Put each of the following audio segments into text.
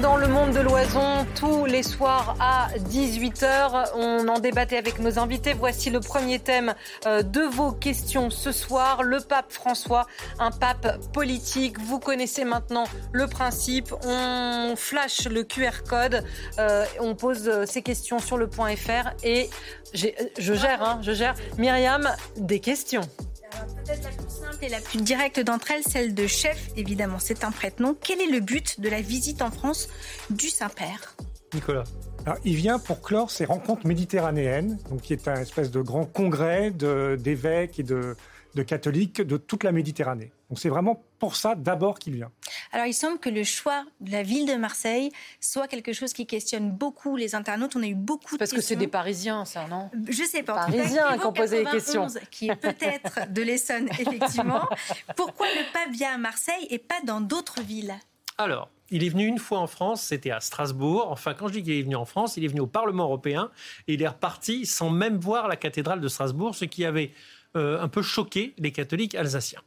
Dans le monde de l'oison tous les soirs à 18h. On en débattait avec nos invités. Voici le premier thème euh, de vos questions ce soir. Le pape François, un pape politique. Vous connaissez maintenant le principe. On flash le QR code. Euh, on pose euh, ces questions sur le point .fr et je gère, hein, je gère. Myriam, des questions. Peut-être la plus simple et la plus directe d'entre elles, celle de chef, évidemment, c'est un prête-nom. Quel est le but de la visite en France du Saint-Père? Nicolas. Il vient pour clore ces rencontres méditerranéennes, donc qui est un espèce de grand congrès d'évêques et de, de catholiques de toute la Méditerranée. Donc c'est vraiment pour ça d'abord qu'il vient. Alors il semble que le choix de la ville de Marseille soit quelque chose qui questionne beaucoup les internautes. On a eu beaucoup de Parce que c'est des Parisiens, ça, non? Je sais pas. Parisiens qui ont posé les questions. Qui est peut-être de l'Essonne, effectivement. Pourquoi le pape vient à Marseille et pas dans d'autres villes? Alors, il est venu une fois en France, c'était à Strasbourg. Enfin, quand je dis qu'il est venu en France, il est venu au Parlement européen et il est reparti sans même voir la cathédrale de Strasbourg, ce qui avait euh, un peu choqué les catholiques alsaciens.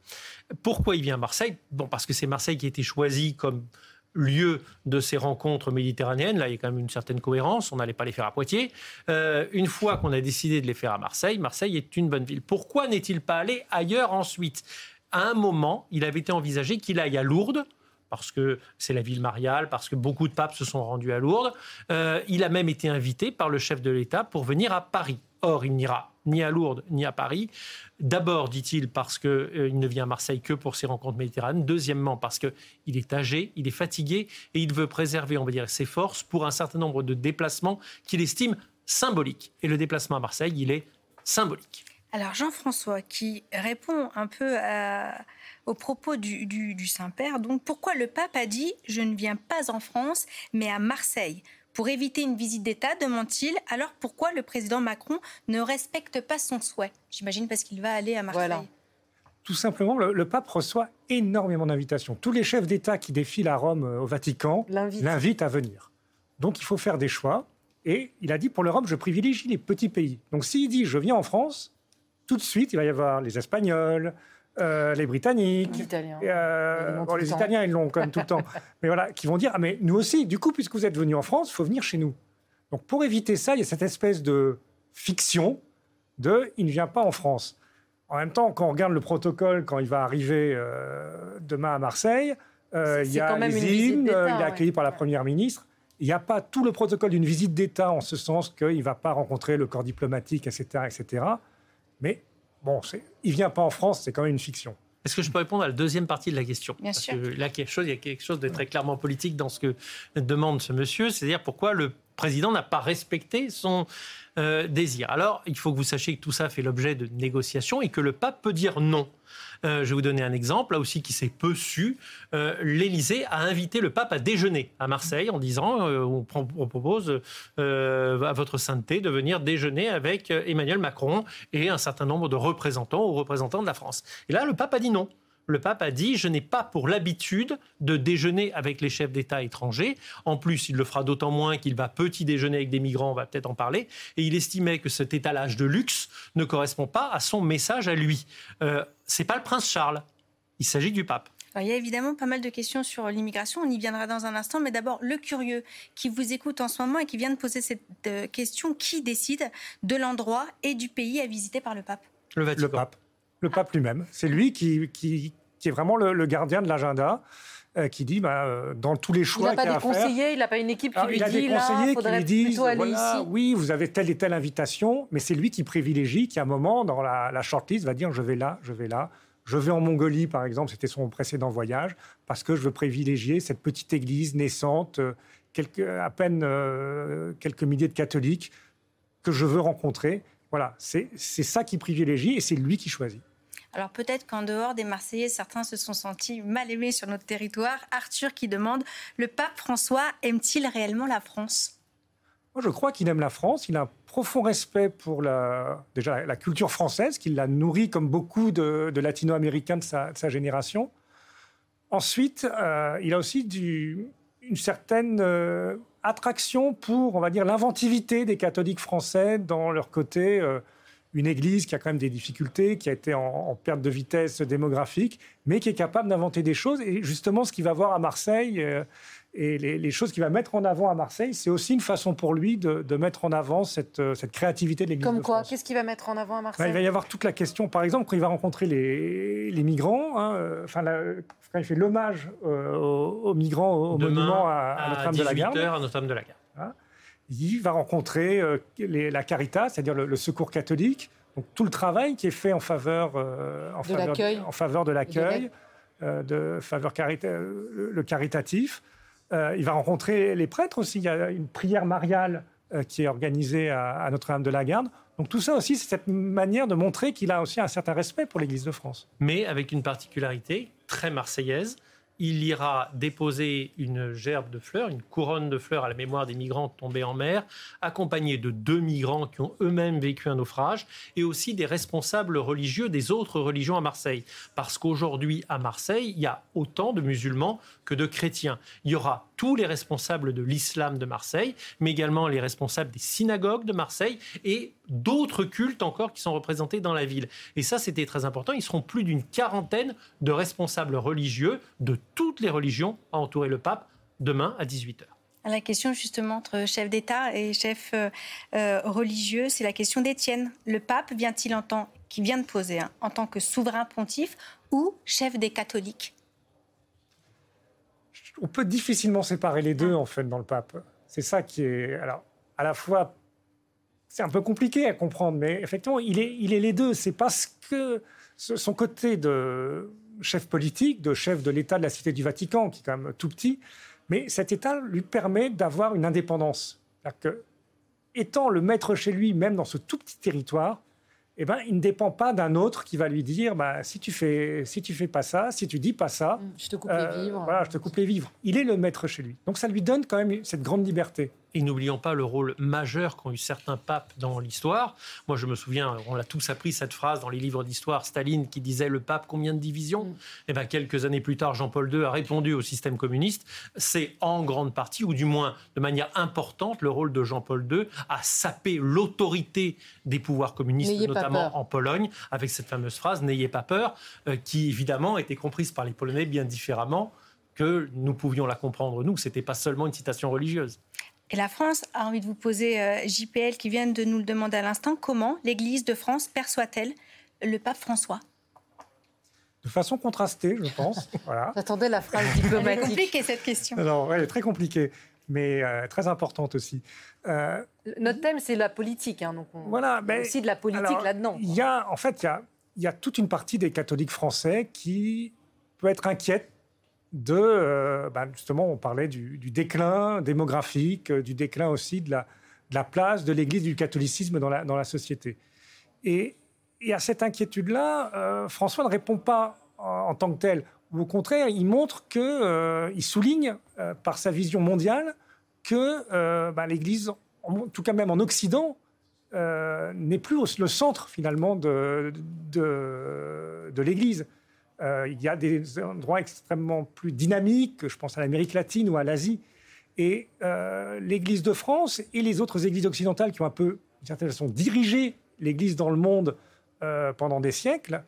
Pourquoi il vient à Marseille? Bon, parce que c'est Marseille qui a été choisi comme lieu de ces rencontres méditerranéennes. Là, il y a quand même une certaine cohérence. On n'allait pas les faire à Poitiers. Euh, une fois qu'on a décidé de les faire à Marseille, Marseille est une bonne ville. Pourquoi n'est-il pas allé ailleurs ensuite? À un moment, il avait été envisagé qu'il aille à Lourdes parce que c'est la ville mariale, parce que beaucoup de papes se sont rendus à Lourdes. Euh, il a même été invité par le chef de l'État pour venir à Paris. Or, il n'ira ni à Lourdes ni à Paris. D'abord, dit-il, parce qu'il euh, ne vient à Marseille que pour ses rencontres méditerranéennes. Deuxièmement, parce qu'il est âgé, il est fatigué et il veut préserver, on va dire, ses forces pour un certain nombre de déplacements qu'il estime symboliques. Et le déplacement à Marseille, il est symbolique. Alors Jean-François, qui répond un peu au propos du, du Saint-Père, donc pourquoi le pape a dit ⁇ Je ne viens pas en France, mais à Marseille ⁇ pour éviter une visite d'État, demande-t-il, alors pourquoi le président Macron ne respecte pas son souhait? J'imagine parce qu'il va aller à Marseille. Tout simplement, le, pape reçoit énormément d'invitations. Tous les chefs d'État qui défilent à Rome, euh, au Vatican, l'invitent à venir. Donc il faut faire des choix. Et il a dit, pour l'Europe, je privilégie les petits pays. Donc s'il dit, je viens en France, tout de suite, il va y avoir les Espagnols, euh, les Britanniques, les Italiens, euh, les Italiens ils l'ont quand même tout le temps, mais voilà, qui vont dire ah mais nous aussi, du coup puisque vous êtes venus en France, il faut venir chez nous. Donc pour éviter ça, il y a cette espèce de fiction de il ne vient pas en France. En même temps, quand on regarde le protocole quand il va arriver euh, demain à Marseille, il y a les hymnes, il est accueilli par la première ministre. Il n'y a pas tout le protocole d'une visite d'État en ce sens qu'il ne va pas rencontrer le corps diplomatique, etc., etc. Mais bon, il vient pas en France, c'est quand même une fiction. Est-ce que je peux répondre à la deuxième partie de la question Bien sûr. Que là, quelque chose, il y a quelque chose de très clairement politique dans ce que demande ce monsieur, c'est-à-dire pourquoi le président n'a pas respecté son euh, désir. Alors, il faut que vous sachiez que tout ça fait l'objet de négociations et que le pape peut dire non. Euh, je vais vous donner un exemple, là aussi qui s'est peu su. Euh, L'Élysée a invité le pape à déjeuner à Marseille en disant euh, on, propose à votre sainteté de venir déjeuner avec Emmanuel Macron et un certain nombre de représentants ou représentants de la France. Et là, le pape a dit non le pape a dit Je n'ai pas pour l'habitude de déjeuner avec les chefs d'État étrangers. En plus, il le fera d'autant moins qu'il va petit déjeuner avec des migrants, on va peut-être en parler. Et il estimait que cet étalage de luxe ne correspond pas à son message à lui. Euh, c'est pas le prince Charles, il s'agit du pape. il y a évidemment pas mal de questions sur l'immigration, on y viendra dans un instant, mais d'abord le curieux qui vous écoute en ce moment et qui vient de poser cette euh, question, qui décide de l'endroit et du pays à visiter par le pape? Le pape. Le pape lui-même. C'est lui qui, qui, qui est vraiment le, gardien de l'agenda. Euh, qui dit bah, euh, dans tous les choix il n'a pas des conseillers, il n'a pas une équipe qui lui il a dit des conseillers qui lui disent voilà, oui vous avez telle et telle invitation, mais c'est lui qui privilégie, qui à un moment dans la, la shortlist va dire je vais là, je vais là, je vais en Mongolie par exemple, c'était son précédent voyage, parce que je veux privilégier cette petite église naissante, euh, quelques, à peine quelques milliers de catholiques que je veux rencontrer. Voilà, c'est ça qui privilégie et c'est lui qui choisit. Alors peut-être qu'en dehors des Marseillais, certains se sont sentis mal aimés sur notre territoire. Arthur qui demande, le pape François aime-t-il réellement la France? Moi je crois qu'il aime la France, il a un profond respect pour la, déjà la culture française, qu'il l'a nourri comme beaucoup de, latino-américains de sa, génération. Ensuite, il a aussi une certaine attraction pour, on va dire, l'inventivité des catholiques français dans leur côté une église qui a quand même des difficultés, qui a été en, perte de vitesse démographique, mais qui est capable d'inventer des choses. Et justement, ce qu'il va voir à Marseille euh, et les, choses qu'il va mettre en avant à Marseille, c'est aussi une façon pour lui de, mettre en avant cette, euh, cette créativité de l'église. Comme quoi Qu'est-ce qu'il va mettre en avant à Marseille Il va y avoir toute la question, par exemple, quand il va rencontrer les, les migrants, hein, euh, enfin, quand il fait l'hommage aux, migrants au monument à, Notre-Dame de la Garde. à Notre-Dame de la Garde il va rencontrer euh, la Caritas, c'est-à-dire le, secours catholique. Donc tout le travail qui est fait en faveur, euh, en, faveur en, faveur de l'accueil, euh, de faveur le caritatif. il va rencontrer les prêtres aussi. Il y a une prière mariale qui est organisée à, Notre-Dame de la Garde. Donc tout ça aussi, c'est cette manière de montrer qu'il a aussi un certain respect pour l'Église de France. Mais avec une particularité très marseillaise, il ira déposer une gerbe de fleurs, une couronne de fleurs à la mémoire des migrants tombés en mer, accompagné de deux migrants qui ont eux-mêmes vécu un naufrage, et aussi des responsables religieux des autres religions à Marseille. Parce qu'aujourd'hui, à Marseille, il y a autant de musulmans que de chrétiens. Il y aura tous les responsables de l'islam de Marseille, mais également les responsables des synagogues de Marseille et d'autres cultes encore qui sont représentés dans la ville. Et ça, c'était très important. Ils seront plus d'une quarantaine de responsables religieux de toutes les religions à entourer le pape demain à 18h. La question justement entre chef d'État et chef euh, euh, religieux, c'est la question d'Étienne. Le pape vient-il en tant, qui vient de poser, hein, en tant que souverain pontife ou chef des catholiques? On peut difficilement séparer les deux, en fait, dans le pape. C'est ça qui est. Alors, à la fois, c'est un peu compliqué à comprendre, mais effectivement, il est, il est les deux. C'est parce que son côté de chef politique, de chef de l'État de la Cité du Vatican, qui est quand même tout petit, mais cet État lui permet d'avoir une indépendance. Que, étant le maître chez lui, même dans ce tout petit territoire, eh ben, il ne dépend pas d'un autre qui va lui dire bah, si tu fais si tu fais pas ça, si tu dis pas ça, mmh, je te coupe les euh, vivres. Voilà, je te coupe les vivres. Il est le maître chez lui. Donc ça lui donne quand même cette grande liberté. Et n'oublions pas le rôle majeur qu'ont eu certains papes dans l'histoire. Moi, je me souviens, on l'a tous appris cette phrase dans les livres d'histoire, Staline qui disait le pape combien de divisions mm. Et eh bien, quelques années plus tard, Jean-Paul II a répondu au système communiste. C'est en grande partie, ou du moins de manière importante, le rôle de Jean-Paul II à saper l'autorité des pouvoirs communistes, notamment en Pologne, avec cette fameuse phrase N'ayez pas peur, euh, qui évidemment était comprise par les Polonais bien différemment que nous pouvions la comprendre nous. C'était pas seulement une citation religieuse. Et la France a envie de vous poser, euh, JPL, qui vient de nous le demander à l'instant, comment l'Église de France perçoit-elle le pape François? De façon contrastée, je pense. Voilà. J'attendais la phrase diplomatique. C'est compliquée cette question. Non, elle est très compliquée, mais euh, très importante aussi. Euh, Notre thème, c'est la politique, hein, donc on... voilà, mais aussi de la politique là-dedans. Il y a, en fait, il y a, y a, toute une partie des catholiques français qui peut être inquiète euh, bah, justement, on parlait du, déclin démographique, euh, du déclin aussi de la, place de l'Église du catholicisme dans la, société. Et, à cette inquiétude-là, euh, François ne répond pas en, tant que tel. Au contraire, il montre que, il souligne par sa vision mondiale que bah, l'Église, en tout cas même en Occident, n'est plus le centre finalement de l'Église. Euh, il y a des endroits extrêmement plus dynamiques, je pense à l'Amérique latine ou à l'Asie. Et euh, l'Église de France et les autres églises occidentales qui ont un peu, d'une certaine façon, dirigé l'Église dans le monde euh, pendant des siècles,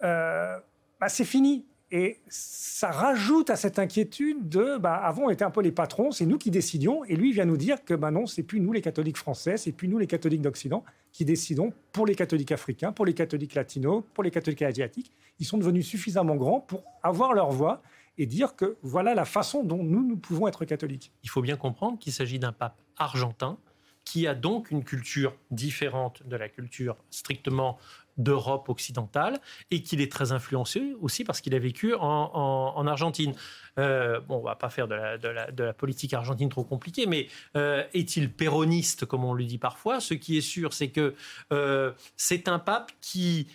bah, c'est fini. Et ça rajoute à cette inquiétude de, bah, avant on était un peu les patrons, c'est nous qui décidions, et lui vient nous dire que bah non, c'est plus nous les catholiques français, c'est plus nous les catholiques d'Occident qui décidons pour les catholiques africains, pour les catholiques latinos, pour les catholiques asiatiques. Ils sont devenus suffisamment grands pour avoir leur voix et dire que voilà la façon dont nous, nous pouvons être catholiques. Il faut bien comprendre qu'il s'agit d'un pape argentin qui a donc une culture différente de la culture strictement d'Europe occidentale et qu'il est très influencé aussi parce qu'il a vécu en, Argentine. Euh, bon, on va pas faire de la, politique argentine trop compliquée, mais euh, est-il péroniste comme on le dit parfois? Ce qui est sûr, c'est que euh, c'est un pape qui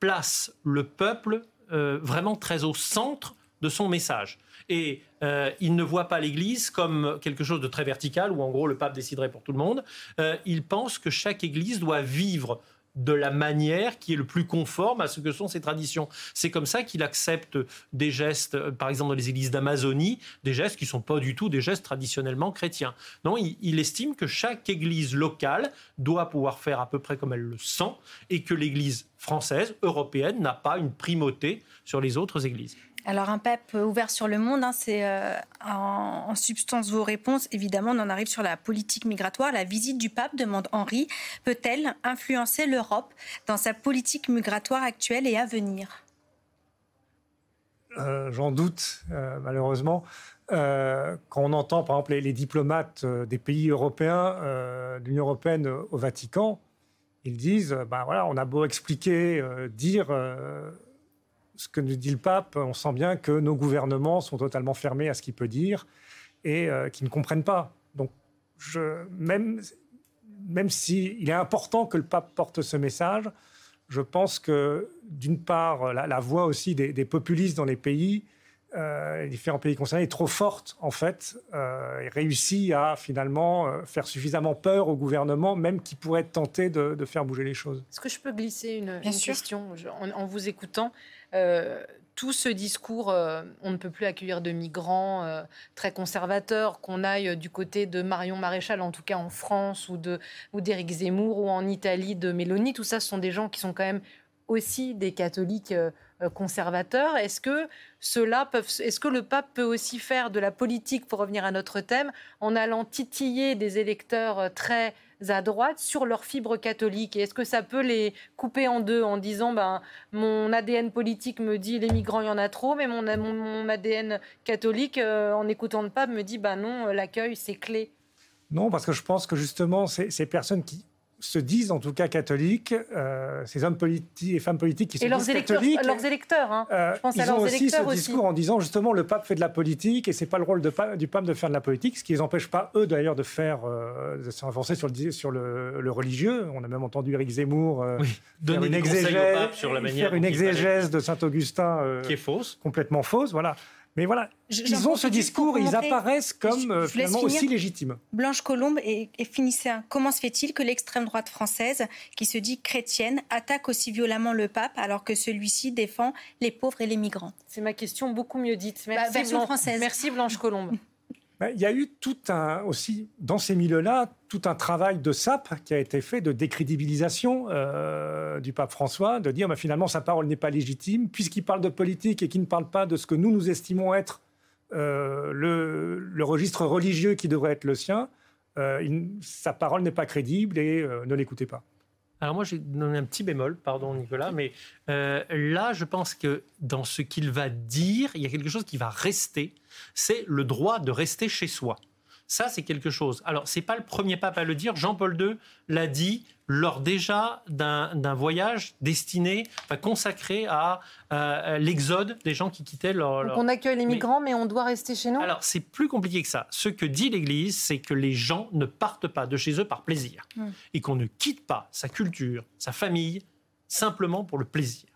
place le peuple vraiment très au centre de son message. Et il ne voit pas l'Église comme quelque chose de très vertical, où en gros le pape déciderait pour tout le monde. il pense que chaque Église doit vivre de la manière qui est le plus conforme à ce que sont ses traditions. C'est comme ça qu'il accepte des gestes, euh, par exemple dans les églises d'Amazonie, des gestes qui ne sont pas du tout des gestes traditionnellement chrétiens. Non, il, il, estime que chaque église locale doit pouvoir faire à peu près comme elle le sent et que l'église française, européenne, n'a pas une primauté sur les autres églises. Alors un pape ouvert sur le monde, hein, c'est euh, en, substance vos réponses. Évidemment, on en arrive sur la politique migratoire. La visite du pape, demande Henri, peut-elle influencer l'Europe dans sa politique migratoire actuelle et à venir? Euh, J'en doute, euh, malheureusement. quand on entend, par exemple, les, diplomates des pays européens, de l'Union européenne au Vatican, ils disent, ben voilà, on a beau expliquer, dire ce que nous dit le pape, on sent bien que nos gouvernements sont totalement fermés à ce qu'il peut dire et euh, qui ne comprennent pas. Donc, je, même, même s'il est important que le pape porte ce message, je pense que, d'une part, la, voix aussi des, populistes dans les pays, euh, les différents pays concernés, est trop forte, en fait, euh, et réussit à finalement euh, faire suffisamment peur au gouvernement, même qui pourrait être tenté de, faire bouger les choses. Est-ce que je peux glisser une, question? En, vous écoutant euh, tout ce discours, euh, on ne peut plus accueillir de migrants euh, très conservateurs, qu'on aille du côté de Marion Maréchal, en tout cas en France, ou d'Éric Zemmour, ou en Italie de Mélanie, tout ça, ce sont des gens qui sont quand même aussi des catholiques conservateurs. Est-ce que cela est-ce que le pape peut aussi faire de la politique, pour revenir à notre thème, en allant titiller des électeurs très à droite sur leur fibre catholique est-ce que ça peut les couper en deux en disant ben, mon ADN politique me dit les migrants, il y en a trop, mais mon, mon, ADN catholique, euh, en écoutant le pape, me dit ben non, l'accueil, c'est clé? Non, parce que je pense que justement, ces personnes qui se disent en tout cas catholiques, euh, ces hommes politiques et femmes politiques qui et se leurs disent électeurs, catholiques. leurs électeurs, hein. Euh, je pense ils à leurs ont aussi ce discours en disant justement le pape fait de la politique et c'est pas le rôle de, du pape de faire de la politique, ce qui les empêche pas eux d'ailleurs de faire euh, de s'avancer sur le sur le, religieux. On a même entendu Éric Zemmour faire une exégèse, sur la faire une exégèse de Saint Augustin qui est fausse, complètement fausse, voilà. Mais voilà, ils ont ce discours, ils apparaissent comme euh, finalement aussi légitimes. Blanche Colombe et, et finissez. Comment se fait-il que l'extrême droite française, qui se dit chrétienne, attaque aussi violemment le pape alors que celui-ci défend les pauvres et les migrants? C'est ma question beaucoup mieux dite. Merci, bah, version française. Merci Blanche Colombe. Ben, il y a eu aussi, dans ces milieux-là, tout un travail de sape qui a été fait de décrédibilisation euh, du pape François, de dire ben, finalement sa parole n'est pas légitime, puisqu'il parle de politique et qu'il ne parle pas de ce que nous, nous estimons être euh, le, registre religieux qui devrait être le sien, euh, sa parole n'est pas crédible et ne l'écoutez pas. Alors moi, j'ai donné un petit bémol, pardon Nicolas, mais là, je pense que dans ce qu'il va dire, il y a quelque chose qui va rester c'est le droit de rester chez soi. Ça, c'est quelque chose. Alors, c'est pas le premier pape à le dire. Jean-Paul II l'a dit lors déjà d'un voyage destiné, consacré à l'exode des gens qui quittaient leur. Donc on accueille les migrants, mais... on doit rester chez nous? Alors, c'est plus compliqué que ça. Ce que dit l'Église, c'est que les gens ne partent pas de chez eux par plaisir hmm. et qu'on ne quitte pas sa culture, sa famille, simplement pour le plaisir.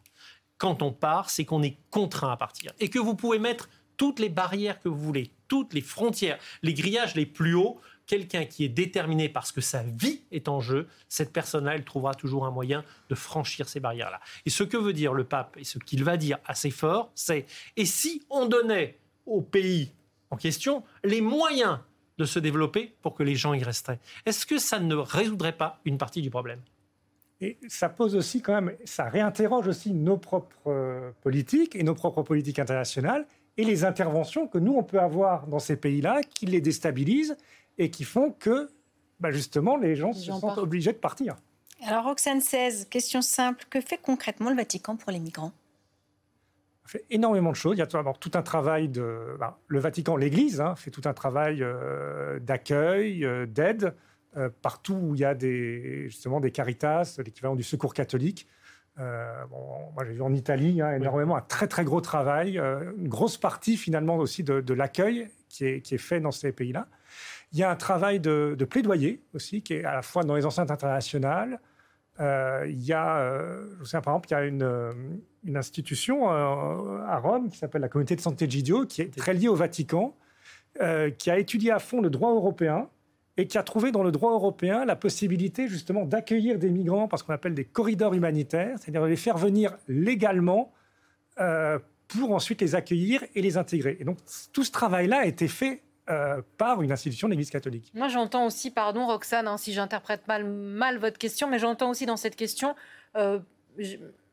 Quand on part, c'est qu'on est contraint à partir et que vous pouvez mettre toutes les barrières que vous voulez, toutes les frontières, les grillages les plus hauts, quelqu'un qui est déterminé parce que sa vie est en jeu, cette personne-là, elle trouvera toujours un moyen de franchir ces barrières-là. Et ce que veut dire le pape, et ce qu'il va dire assez fort, c'est et si on donnait au pays en question les moyens de se développer pour que les gens y resteraient? Est-ce que ça ne résoudrait pas une partie du problème? Et ça pose aussi quand même, ça réinterroge aussi nos propres euh, politiques et nos propres politiques internationales et les interventions que nous, on peut avoir dans ces pays-là qui les déstabilisent et qui font que, bah, justement, les gens se sentent obligés de partir. Alors, Roxane 16, question simple. Que fait concrètement le Vatican pour les migrants? Fait énormément de choses. Il y a tout un travail de... Bah, le Vatican, l'Église, hein, fait tout un travail euh, d'accueil, euh, d'aide, euh, partout où il y a des, justement des caritas, l'équivalent du secours catholique. Euh, moi, j'ai vu en Italie hein, énormément un très très gros travail, euh, une grosse partie finalement aussi de, l'accueil qui est, qui est, fait dans ces pays-là. Il y a un travail de, plaidoyer aussi qui est à la fois dans les enceintes internationales. Euh, il y a, je sais par exemple, il y a une, une institution à Rome qui s'appelle la Communauté de Santé Gidio, qui est très liée au Vatican, qui a étudié à fond le droit européen et qui a trouvé dans le droit européen la possibilité justement d'accueillir des migrants par ce qu'on appelle des corridors humanitaires, c'est-à-dire de les faire venir légalement euh, pour ensuite les accueillir et les intégrer. Et donc tout ce travail-là a été fait euh, par une institution de l'Église catholique. Moi, j'entends aussi, pardon Roxane, hein, si j'interprète mal, mal votre question, mais j'entends aussi dans cette question, euh,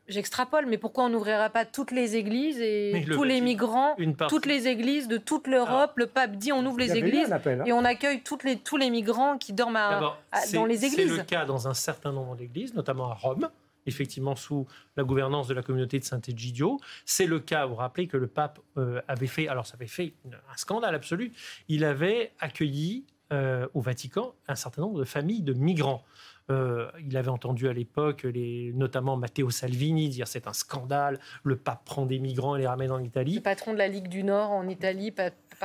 j'extrapole, mais pourquoi on n'ouvrirait pas toutes les églises et tous les migrants, toutes les églises de toute l'Europe? Le pape dit on ouvre les églises hein. et on accueille toutes les, tous les migrants qui dorment dans les églises. C'est le cas dans un certain nombre d'églises, notamment à Rome effectivement sous la gouvernance de la communauté de Saint-Egidio. C'est le cas, vous vous rappelez que le pape euh, avait fait, alors ça avait fait un scandale absolu, il avait accueilli euh, au Vatican un certain nombre de familles de migrants. Euh, il avait entendu à l'époque, notamment Matteo Salvini, dire c'est un scandale, le pape prend des migrants et les ramène en Italie. Le patron de la Ligue du Nord en Italie.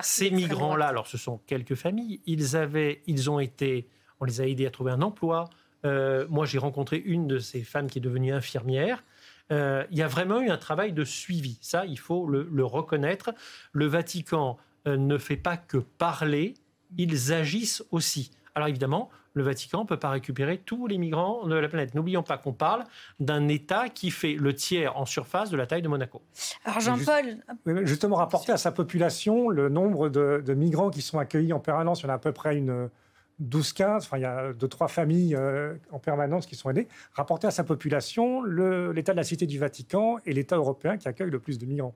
Ces migrants-là, alors ce sont quelques familles, ils, avaient, ils ont été, on les a aidés à trouver un emploi, euh, moi, j'ai rencontré une de ces femmes qui est devenue infirmière. Euh, il y a vraiment eu un travail de suivi. Ça, il faut le, reconnaître. Le Vatican ne fait pas que parler, ils agissent aussi. Alors évidemment, le Vatican ne peut pas récupérer tous les migrants de la planète. N'oublions pas qu'on parle d'un État qui fait le tiers en surface de la taille de Monaco. Alors Jean-Paul... Justement, rapporter à sa population le nombre de, de, migrants qui sont accueillis en permanence, il y en a à peu près une 12-15, enfin il y a deux, trois familles euh, en permanence qui sont aidées, rapporter à sa population l'état de la Cité du Vatican et l'État européen qui accueille le plus de migrants.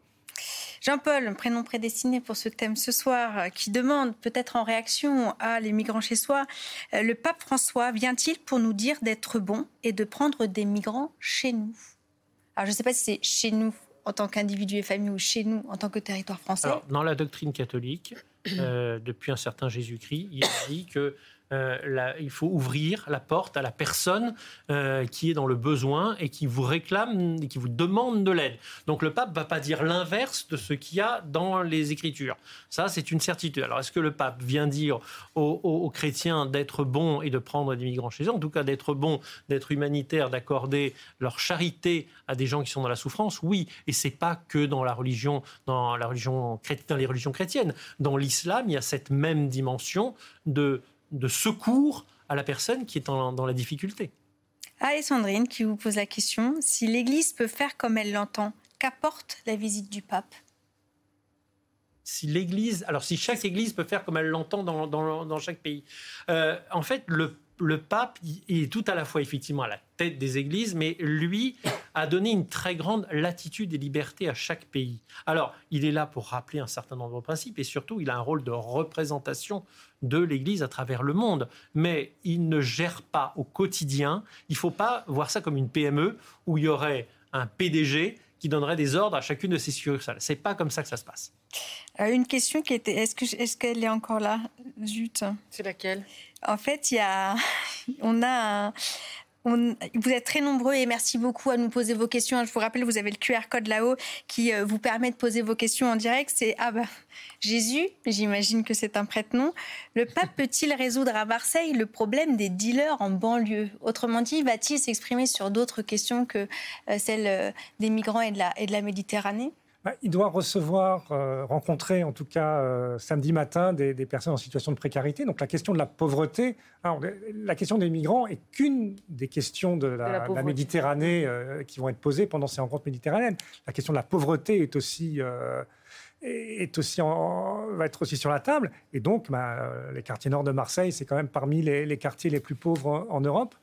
Jean-Paul, prénom prédestiné pour ce thème ce soir, euh, qui demande, peut-être en réaction à les migrants chez soi, euh, le pape François vient-il pour nous dire d'être bon et de prendre des migrants chez nous? Alors je ne sais pas si c'est chez nous en tant qu'individu et famille ou chez nous en tant que territoire français. Dans la doctrine catholique, depuis un certain Jésus-Christ, il dit que euh, il faut ouvrir la porte à la personne euh, qui est dans le besoin et qui vous réclame et qui vous demande de l'aide. Donc le pape va pas dire l'inverse de ce qu'il y a dans les Écritures. Ça, c'est une certitude. Alors est-ce que le pape vient dire aux, chrétiens d'être bons et de prendre des migrants chez eux? En tout cas, d'être bons, d'être humanitaires, d'accorder leur charité à des gens qui sont dans la souffrance? Oui, et c'est pas que dans la religion, dans la religion, dans les religions chrétiennes. Dans l'islam, il y a cette même dimension de de secours à la personne qui est dans la difficulté. Alessandrine qui vous pose la question, si l'Église peut faire comme elle l'entend, qu'apporte la visite du pape? Si l'Église, alors si chaque Église peut faire comme elle l'entend dans, chaque pays, euh, en fait, le le pape est tout à la fois effectivement à la tête des églises, mais lui a donné une très grande latitude et liberté à chaque pays. Alors, il est là pour rappeler un certain nombre de principes et surtout, il a un rôle de représentation de l'Église à travers le monde. Mais il ne gère pas au quotidien. Il ne faut pas voir ça comme une PME où il y aurait un PDG qui donnerait des ordres à chacune de ses succursales. C'est pas comme ça que ça se passe. Euh, une question qui était, est-ce que est-ce qu'elle est encore là, Zut C'est laquelle? En fait, il y a, on a vous êtes très nombreux et merci beaucoup à nous poser vos questions. Je vous rappelle, vous avez le QR code là-haut qui euh, vous permet de poser vos questions en direct. C'est ah bah, Jésus, j'imagine que c'est un prête-nom. Le pape peut-il résoudre à Marseille le problème des dealers en banlieue? Autrement dit, va-t-il s'exprimer sur d'autres questions que euh, celles des migrants et de la, et de la Méditerranée? Il doit recevoir, euh, rencontrer en tout cas euh, samedi matin des, personnes en situation de précarité. Donc la question de la pauvreté, la question des migrants est qu'une des questions de la, Méditerranée euh, qui vont être posées pendant ces rencontres méditerranéennes. La question de la pauvreté est aussi, est aussi va être aussi sur la table. Et donc bah, les quartiers nord de Marseille, c'est quand même parmi les quartiers les plus pauvres en Europe.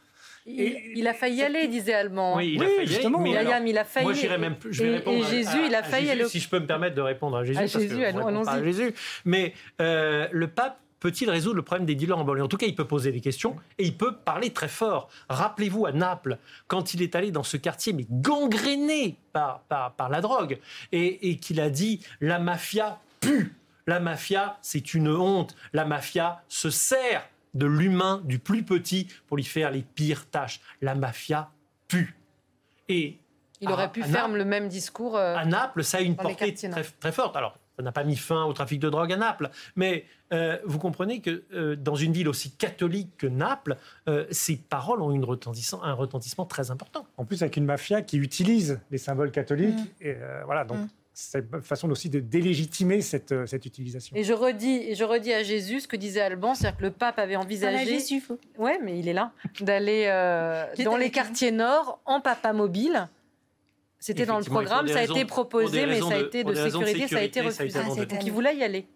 Il, a failli y aller, disait Allemand. Oui, il a failli justement. Mais il a failli. Moi, j'irais même plus. Je vais et, Jésus, il a failli aller. Si je peux me permettre de répondre à Jésus, à parce Jésus, que à Jésus. Mais euh, le pape peut-il résoudre le problème des dealers en banlieue? En tout cas, il peut poser des questions et il peut parler très fort. Rappelez-vous à Naples, quand il est allé dans ce quartier, mais gangréné par, par, par la drogue, et, et qu'il a dit la mafia pue. La mafia, c'est une honte. La mafia se sert de l'humain, du plus petit, pour lui faire les pires tâches. La mafia pue. Et il aurait pu faire le même discours. Euh, à Naples, ça a une portée très, forte. Alors, ça n'a pas mis fin au trafic de drogue à Naples, mais euh, vous comprenez que euh, dans une ville aussi catholique que Naples, ces paroles ont une retentissement, un retentissement très important. En plus, avec une mafia qui utilise les symboles catholiques, mm. et voilà, donc. Mm. C'est une façon aussi de délégitimer cette, euh, cette utilisation. Et je redis, et je redis à Jésus ce que disait Alban, c'est-à-dire que le pape avait envisagé. À Jésus, faut... Ouais, mais il est là, d'aller euh, dans les quartiers nord en papa mobile. C'était dans le programme, ça a été proposé, mais ça a été de, sécurité, ça a été refusé. Donc il voulait y aller.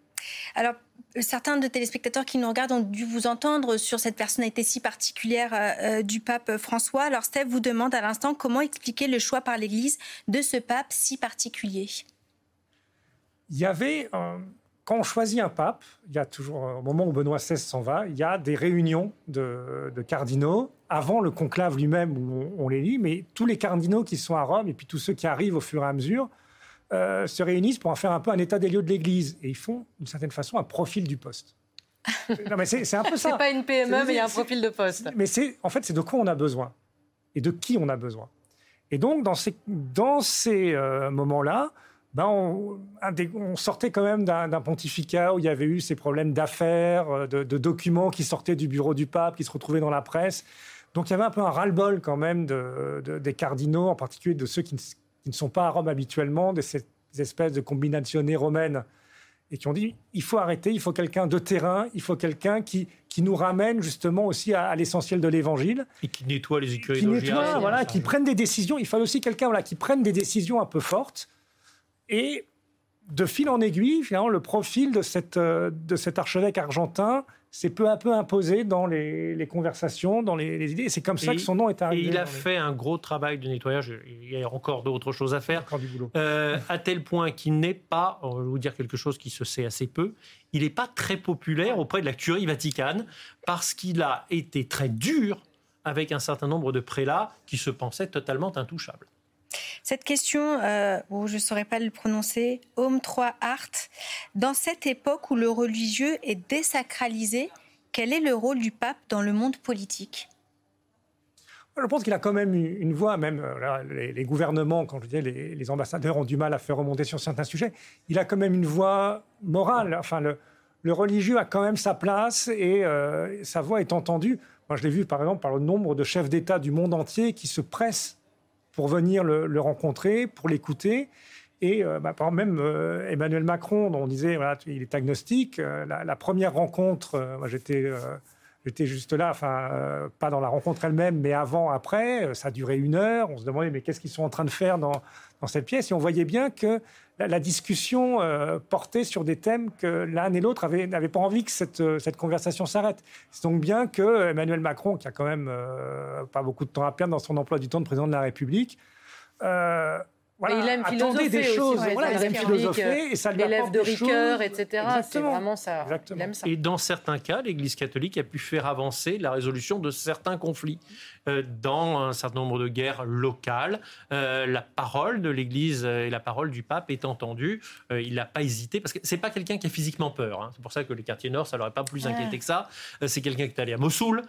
Alors, certains de téléspectateurs qui nous regardent ont dû vous entendre sur cette personnalité si particulière euh, du pape François. Alors, Steph vous demande à l'instant comment expliquer le choix par l'Église de ce pape si particulier. Il y avait, quand on choisit un pape, il y a toujours, au moment où Benoît XVI s'en va, il y a des réunions de, cardinaux avant le conclave lui-même où on, les lit, mais tous les cardinaux qui sont à Rome et puis tous ceux qui arrivent au fur et à mesure euh, se réunissent pour en faire un peu un état des lieux de l'Église et ils font d'une certaine façon un profil du poste. non, mais c'est un peu ça. C'est pas une PME, mais il y a un profil de poste. Mais c'est en fait, c'est de quoi on a besoin et de qui on a besoin. Et donc, dans ces, dans ces euh, moments-là, ben on, on, sortait quand même d'un pontificat où il y avait eu ces problèmes d'affaires, euh, de, documents qui sortaient du bureau du pape, qui se retrouvaient dans la presse. Donc il y avait un peu un ras-le-bol quand même des cardinaux, en particulier de ceux qui ne, sont pas à Rome habituellement, de ces espèces de combinationnées romaines et qui ont dit il faut arrêter, il faut quelqu'un de terrain, il faut quelqu'un qui, qui nous ramène justement aussi à, l'essentiel de l'évangile. Et qui nettoie les écuries Qui nettoie, voilà, qui prenne des décisions. Il fallait aussi quelqu'un voilà, qui prenne des décisions un peu fortes. Et de fil en aiguille, finalement, le profil de, cette, euh, de cet archevêque argentin s'est peu à peu imposé dans les, conversations, dans les, idées. C'est comme ça que son nom est arrivé. Et il a fait un gros travail de nettoyage. Il y a encore d'autres choses à faire. Encore du boulot. Euh, à tel point qu'il n'est pas, je vais vous dire quelque chose qui se sait assez peu, il n'est pas très populaire auprès de la curie vaticane parce qu'il a été très dur avec un certain nombre de prélats qui se pensaient totalement intouchables. Cette question, euh, je ne saurais pas le prononcer, Homme 3 Art, dans cette époque où le religieux est désacralisé, quel est le rôle du pape dans le monde politique? Je pense qu'il a quand même une voix, même euh, les, gouvernements, quand je dis les, ambassadeurs ont du mal à faire remonter sur certains sujets, il a quand même une voix morale. Enfin, le, religieux a quand même sa place et euh, sa voix est entendue. Moi, je l'ai vu par exemple par le nombre de chefs d'État du monde entier qui se pressent pour venir le, rencontrer, pour l'écouter. Et euh, bah, par même euh, Emmanuel Macron, dont on disait voilà, il est agnostique, euh, la, première rencontre, j'étais juste là, enfin, pas dans la rencontre elle-même, mais avant, après. Ça duré une heure. On se demandait, mais qu'est-ce qu'ils sont en train de faire dans cette pièce? Et on voyait bien que la, discussion portait sur des thèmes que l'un et l'autre n'avaient pas envie que cette, cette conversation s'arrête. C'est donc bien que Emmanuel Macron, qui a quand même pas beaucoup de temps à perdre dans son emploi du temps de président de la République, voilà, il aime philosopher des choses. voilà, il aime philosopher et ça lui L'élève de Ricoeur, etc. C'est vraiment ça. Il aime ça. Et dans certains cas, l'Église catholique a pu faire avancer la résolution de certains conflits. Euh, dans un certain nombre de guerres locales, euh, la parole de l'Église et la parole du pape est entendue. Euh, il n'a pas hésité, parce que c'est pas quelqu'un qui a physiquement peur. Hein. C'est pour ça que les quartiers nord, ça l'aurait pas plus inquiété que ça. c'est quelqu'un qui est allé à Mossoul,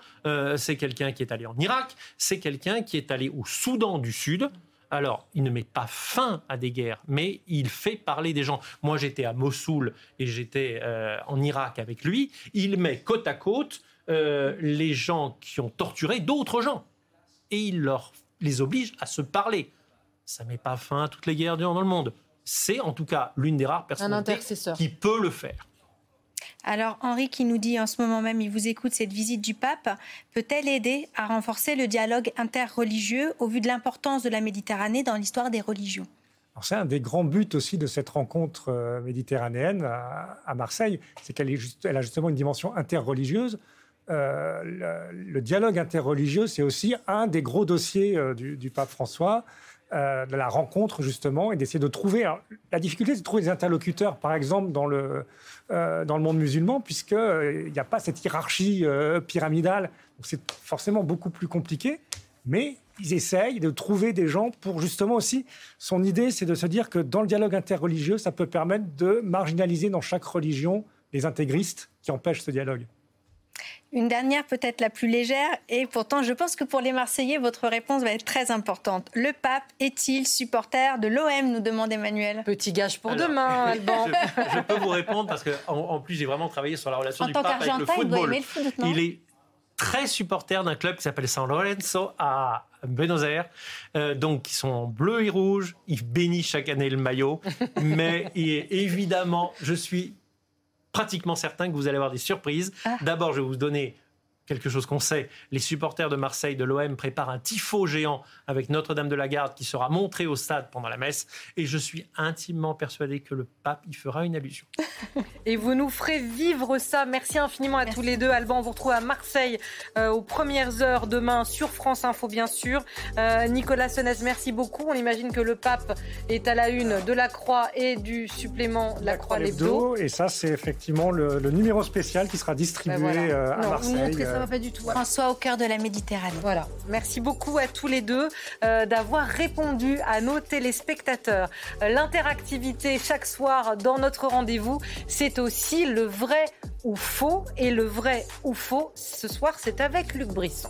c'est quelqu'un qui est allé en Irak, c'est quelqu'un qui est allé au Soudan du Sud alors, il ne met pas fin à des guerres, mais il fait parler des gens. Moi, j'étais à Mossoul et j'étais euh, en Irak avec lui. Il met côte à côte euh, les gens qui ont torturé d'autres gens. Et il leur, les oblige à se parler. Ça ne met pas fin à toutes les guerres dans le monde. C'est en tout cas l'une des rares personnes qui peut le faire. Alors Henri qui nous dit en ce moment même, il vous écoute, cette visite du pape peut-elle aider à renforcer le dialogue interreligieux au vu de l'importance de la Méditerranée dans l'histoire des religions? C'est un des grands buts aussi de cette rencontre euh, méditerranéenne à, Marseille, c'est qu'elle a justement une dimension interreligieuse. Euh, le, dialogue interreligieux, c'est aussi un des gros dossiers euh, du, pape François. De la rencontre justement et d'essayer de trouver. la difficulté, c'est de trouver des interlocuteurs, par exemple dans le euh, dans le monde musulman, puisqu'il euh, n'y a pas cette hiérarchie euh, pyramidale. c'est forcément beaucoup plus compliqué, mais ils essayent de trouver des gens pour justement aussi. Son idée, c'est de se dire que dans le dialogue interreligieux, ça peut permettre de marginaliser dans chaque religion les intégristes qui empêchent ce dialogue. Une dernière peut-être la plus légère, et pourtant je pense que pour les Marseillais, votre réponse va être très importante. Le pape est-il supporter de l'OM nous demande Emmanuel. Petit gage pour demain, Alban. Je, peux vous répondre parce qu'en en, plus j'ai vraiment travaillé sur la relation du pape avec le football. Il, le foot, il est très supporter d'un club qui s'appelle San Lorenzo à Buenos Aires. Euh, donc, ils sont bleus et rouges. Ils bénissent chaque année le maillot. Mais évidemment, je suis pratiquement certain que vous allez avoir des surprises. Ah. D'abord, je vais vous donner quelque chose qu'on sait, les supporters de Marseille, de l'OM, préparent un tifo géant avec Notre-Dame de la Garde qui sera montré au stade pendant la messe. Et je suis intimement persuadé que le pape y fera une allusion. Et vous nous ferez vivre ça. Merci infiniment à tous les deux. Alban, on vous retrouve à Marseille euh, aux premières heures demain sur France Info, bien sûr. Euh, Nicolas Senez, merci beaucoup. On imagine que le pape est à la une de la Croix et du supplément La, Croix Lebdo. Et ça, c'est effectivement le, numéro spécial qui sera distribué ben euh, à Marseille pas du tout. François au cœur de la Méditerranée. Voilà. Merci beaucoup à tous les deux euh, d'avoir répondu à nos téléspectateurs. Euh, l'interactivité chaque soir dans notre rendez-vous, c'est aussi le vrai ou faux. Et le vrai ou faux, ce soir, c'est avec Luc Brisson.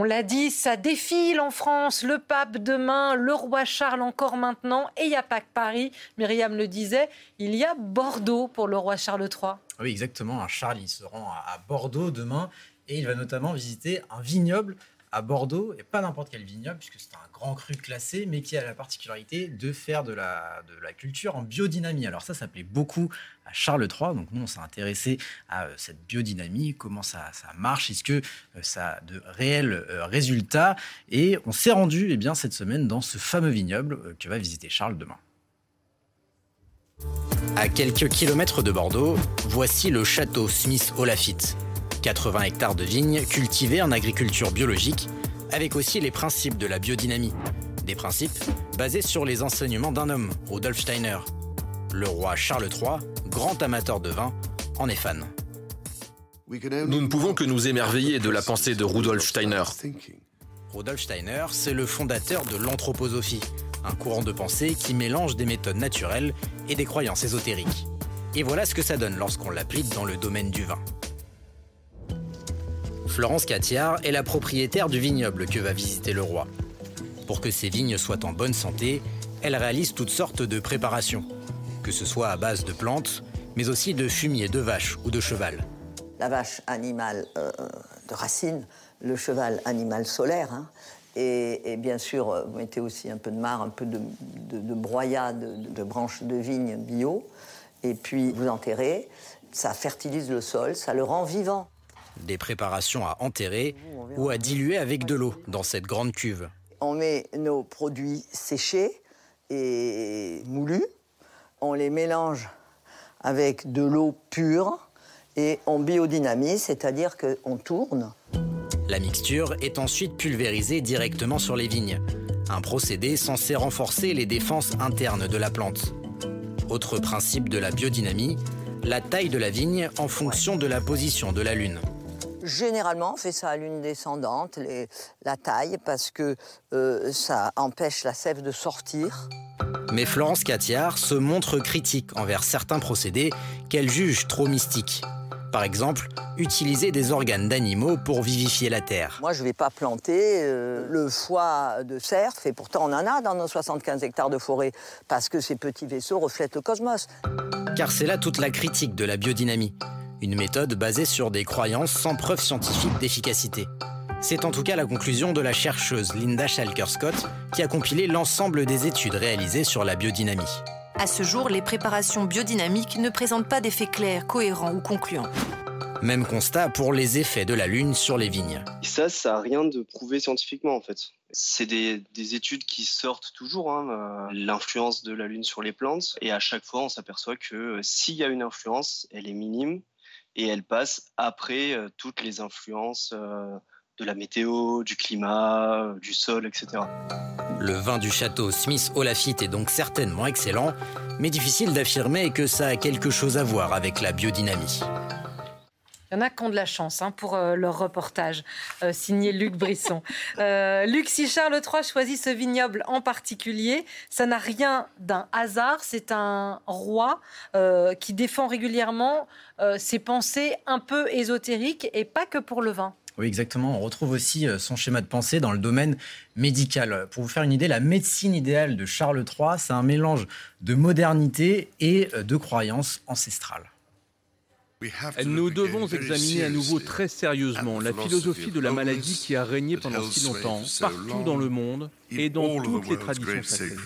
On l'a dit, ça défile en France. Le pape demain, le roi Charles encore maintenant. Et il n'y a pas que Paris. Myriam le disait, il y a Bordeaux pour le roi Charles III. Oui, exactement. Charles, il se rend à Bordeaux demain et il va notamment visiter un vignoble à Bordeaux, et pas n'importe quel vignoble, puisque c'est un grand cru classé, mais qui a la particularité de faire de la, culture en biodynamie. Alors ça, ça plaît beaucoup à Charles III, donc nous, on s'est intéressé à euh, cette biodynamie, comment ça, marche, est-ce que euh, ça a de réels euh, résultats, et on s'est rendu eh bien, cette semaine dans ce fameux vignoble que va visiter Charles demain. À quelques kilomètres de Bordeaux, voici le château Smith-Olafite. 80 hectares de vignes cultivées en agriculture biologique, avec aussi les principes de la biodynamie. Des principes basés sur les enseignements d'un homme, Rudolf Steiner. Le roi Charles III, grand amateur de vin, en est fan. Nous ne pouvons que nous émerveiller de la pensée de Rudolf Steiner. Rudolf Steiner, c'est le fondateur de l'anthroposophie, un courant de pensée qui mélange des méthodes naturelles et des croyances ésotériques. Et voilà ce que ça donne lorsqu'on l'applique dans le domaine du vin. Florence Catiard est la propriétaire du vignoble que va visiter le roi. Pour que ses vignes soient en bonne santé, elle réalise toutes sortes de préparations, que ce soit à base de plantes, mais aussi de fumier de vache ou de cheval. La vache, animal euh, de racine, le cheval, animal solaire. Hein. Et, bien sûr, euh, vous mettez aussi un peu de marc, un peu de, broyade de branches de vigne bio. Et puis vous enterrez. Ça fertilise le sol, ça le rend vivant des préparations à enterrer ou à diluer avec de l'eau dans cette grande cuve. On met nos produits séchés et moulus, on les mélange avec de l'eau pure et on biodynamise, c'est-à-dire qu'on tourne. La mixture est ensuite pulvérisée directement sur les vignes, un procédé censé renforcer les défenses internes de la plante. Autre principe de la biodynamie, la taille de la vigne en fonction de la position de la lune. Généralement, on fait ça à lune descendante, la taille, parce que euh, ça empêche la sève de sortir. Mais Florence Catiard se montre critique envers certains procédés qu'elle juge trop mystiques. Par exemple, utiliser des organes d'animaux pour vivifier la terre. Moi, je ne vais pas planter euh, le foie de cerf, et pourtant on en a dans nos 75 hectares de forêt, parce que ces petits vaisseaux reflètent le cosmos. Car c'est là toute la critique de la biodynamie. Une méthode basée sur des croyances sans preuve scientifique d'efficacité. C'est en tout cas la conclusion de la chercheuse Linda Schalker-Scott qui a compilé l'ensemble des études réalisées sur la biodynamie. À ce jour, les préparations biodynamiques ne présentent pas d'effets clairs, cohérents ou concluants. Même constat pour les effets de la Lune sur les vignes. Ça, ça n'a rien de prouvé scientifiquement en fait. C'est des, études qui sortent toujours, hein, euh, l'influence de la Lune sur les plantes, et à chaque fois on s'aperçoit que euh, s'il y a une influence, elle est minime, et elle passe après euh, toutes les influences euh, de la météo, du climat, euh, du sol, etc. Le vin du château Smith Olafite est donc certainement excellent, mais difficile d'affirmer que ça a quelque chose à voir avec la biodynamie. Il y en a qui ont de la chance hein, pour euh, leur reportage, euh, signé Luc Brisson. Euh, Luc, si Charles III choisit ce vignoble en particulier, ça n'a rien d'un hasard. C'est un roi qui défend régulièrement ses pensées un peu ésotériques et pas que pour le vin. Oui, exactement. On retrouve aussi son schéma de pensée dans le domaine médical. Pour vous faire une idée, la médecine idéale de Charles III, c'est un mélange de modernité et de croyances ancestrales. Nous devons examiner à nouveau très sérieusement la philosophie de la maladie qui a régné pendant si longtemps, partout dans le monde et dans toutes les traditions sacrées.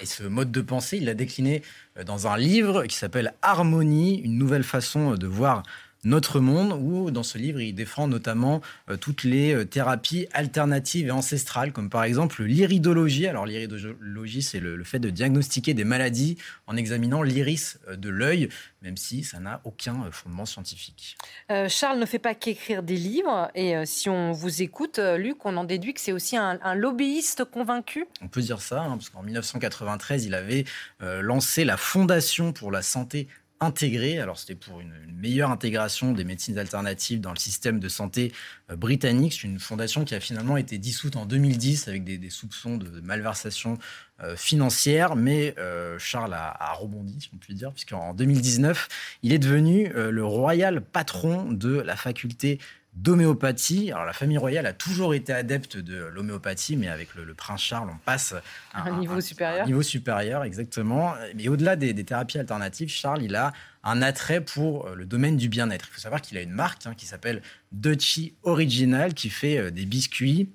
Et ce mode de pensée, il l'a décliné euh, dans un livre qui s'appelle Harmonie, une nouvelle façon de voir notre monde, où dans ce livre, il défend notamment euh, toutes les euh, thérapies alternatives et ancestrales, comme par exemple l'iridologie. Alors l'iridologie, c'est le, fait de diagnostiquer des maladies en examinant l'iris euh, de l'œil, même si ça n'a aucun fondement scientifique. Charles ne fait pas qu'écrire des livres, et si on vous écoute, Luc, on en déduit que c'est aussi un, lobbyiste convaincu On peut dire ça, hein, parce qu'en 1993, il avait lancé la Fondation pour la santé intégré. Alors, c'était pour une, meilleure intégration des médecines alternatives dans le système de santé euh, britannique. C'est une fondation qui a finalement été dissoute en 2010 avec des, soupçons de, malversation euh, financière. Mais euh, Charles a, rebondi, si on peut dire, puisqu'en 2019, il est devenu le royal patron de la faculté d'homéopathie. Alors la famille royale a toujours été adepte de l'homéopathie, mais avec le, prince Charles, on passe à un, niveau supérieur. niveau supérieur, exactement. Mais au-delà des, thérapies alternatives, Charles, il a un attrait pour euh, le domaine du bien-être. Il faut savoir qu'il a une marque hein, qui s'appelle Duchy Original, qui fait euh, des biscuits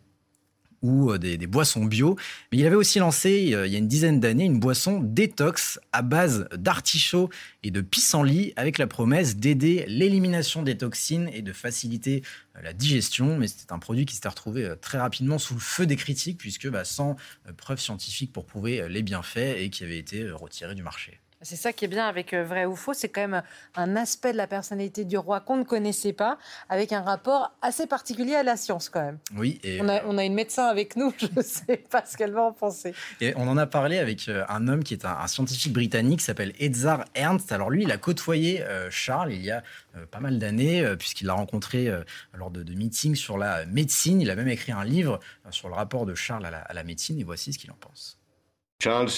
ou euh, des, boissons bio. Mais il avait aussi lancé, euh, il y a une dizaine d'années, une boisson détox à base d'artichaut et de pissenlit avec la promesse d'aider l'élimination des toxines et de faciliter euh, la digestion. Mais c'était un produit qui s'était retrouvé très rapidement sous le feu des critiques puisque bah, sans preuves scientifiques pour prouver les bienfaits et qui avait été retiré du marché. C'est ça qui est bien avec euh, Vrai ou Faux, c'est quand même un aspect de la personnalité du roi qu'on ne connaissait pas, avec un rapport assez particulier à la science quand même. Oui. Et on, a, une médecin avec nous, je ne sais pas ce qu'elle va en penser. Et on en a parlé avec euh, un homme qui est un, scientifique britannique qui s'appelle Edzard Ernst. Alors lui, il a côtoyé euh, Charles il y a pas mal d'années, puisqu'il l'a rencontré lors de, meetings sur la médecine. Il a même écrit un livre sur le rapport de Charles à la médecine, et voici ce qu'il en pense. Charles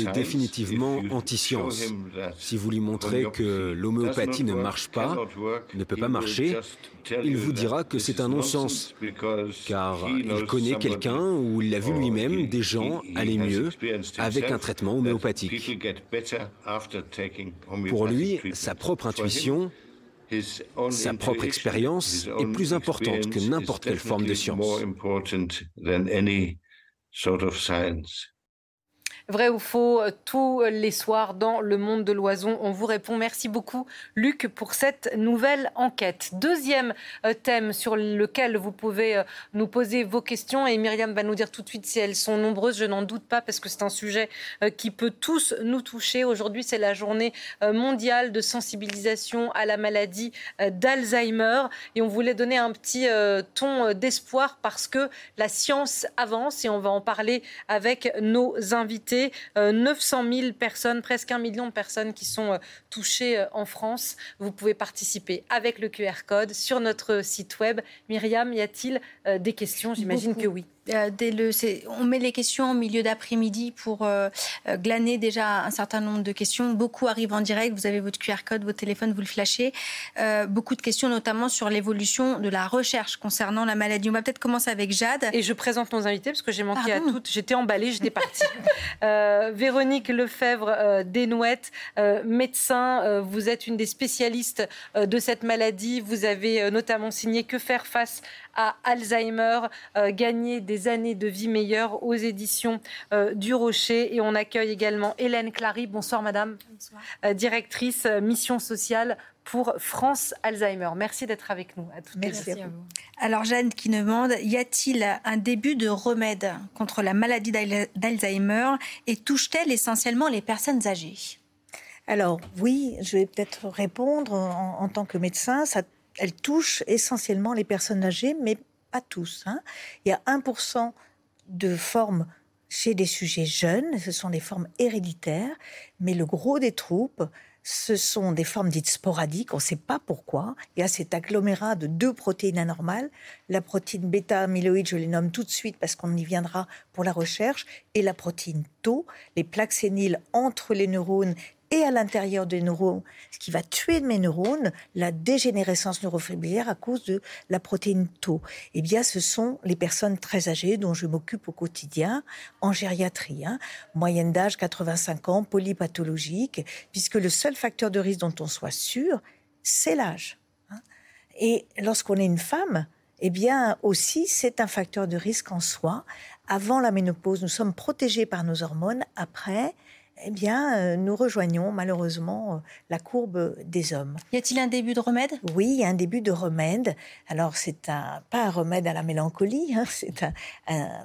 est définitivement anti-science. Si vous lui montrez que l'homéopathie ne marche pas, ne peut pas marcher, il vous dira que c'est un non-sens, car il connaît quelqu'un ou il l'a vu lui-même des gens aller mieux avec un traitement homéopathique. Pour lui, sa propre intuition, sa propre expérience est plus importante que n'importe quelle forme de science. Sort of science. Vrai ou faux, euh, tous les soirs dans le monde de l'oison, on vous répond. Merci beaucoup, Luc, pour cette nouvelle enquête. Deuxième euh, thème sur lequel vous pouvez euh, nous poser vos questions, et Myriam va nous dire tout de suite si elles sont nombreuses, je n'en doute pas, parce que c'est un sujet qui peut tous nous toucher. Aujourd'hui, c'est la journée mondiale de sensibilisation à la maladie d'Alzheimer, et on voulait donner un petit ton d'espoir parce que la science avance, et on va en parler avec nos invités. 900 000 euh, personnes, presque un million de personnes qui sont euh, touchées euh, en France. Vous pouvez participer avec le QR code sur notre site web. Myriam, y a-t-il des questions? J'imagine que oui. Euh, on met les questions au milieu d'après-midi pour euh, euh, glaner déjà un certain nombre de questions. Beaucoup arrivent en direct. Vous avez votre QR code, votre téléphone, vous le flashez. beaucoup de questions, notamment sur l'évolution de la recherche concernant la maladie. On va peut-être commencer avec Jade. Et je présente nos invités parce que j'ai manqué à toutes. J'étais emballée, j'étais partie. Véronique Lefebvre Desnouettes, médecin. vous êtes une des spécialistes de cette maladie. Vous avez notamment signé Que faire face à Alzheimer, euh, gagner des années de vie meilleure aux éditions euh, du Rocher. Et on accueille également Hélène Clary. Bonsoir madame, Bonsoir. Euh, directrice mission sociale pour France Alzheimer. Merci d'être avec nous. À toutes Merci, à vous. Alors Jeanne qui demande, y a-t-il un début de remède contre la maladie d'Alzheimer et touche-t-elle essentiellement les personnes âgées? Alors oui, je vais peut-être répondre en, en, tant que médecin. Ça elle touche essentiellement les personnes âgées, mais pas tous. Hein. Il y a 1% de formes chez des sujets jeunes, ce sont des formes héréditaires, mais le gros des troupes, ce sont des formes dites sporadiques, on ne sait pas pourquoi. Il y a cet agglomérat de deux protéines anormales, la protéine bêta-amyloïde, je les nomme tout de suite parce qu'on y viendra pour la recherche, et la protéine Tau, les plaques séniles entre les neurones et à l'intérieur des neurones, ce qui va tuer mes neurones, la dégénérescence neurofibrillaire à cause de la protéine Tau. Eh bien, ce sont les personnes très âgées dont je m'occupe au quotidien en gériatrie. Hein. Moyenne d'âge 85 ans, polypathologique, puisque le seul facteur de risque dont on soit sûr, c'est l'âge. Hein. Et lorsqu'on est une femme, eh bien aussi, c'est un facteur de risque en soi. Avant la ménopause, nous sommes protégés par nos hormones. Après, eh bien, euh, nous rejoignons malheureusement euh, la courbe des hommes. Y a-t-il un début de remède? Oui, il y a un début de remède. Alors, c'est un, pas un remède à la mélancolie, hein, c'est un,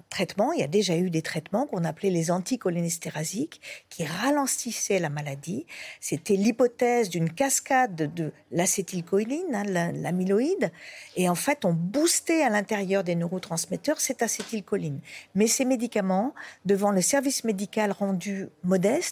traitement. Il y a déjà eu des traitements qu'on appelait les anticholinéstérasiques qui ralentissaient la maladie. C'était l'hypothèse d'une cascade de l'acétylcholine, hein, l'amyloïde. Et en fait, on boostait à l'intérieur des neurotransmetteurs cette acétylcholine. Mais ces médicaments, devant le service médical rendu modeste,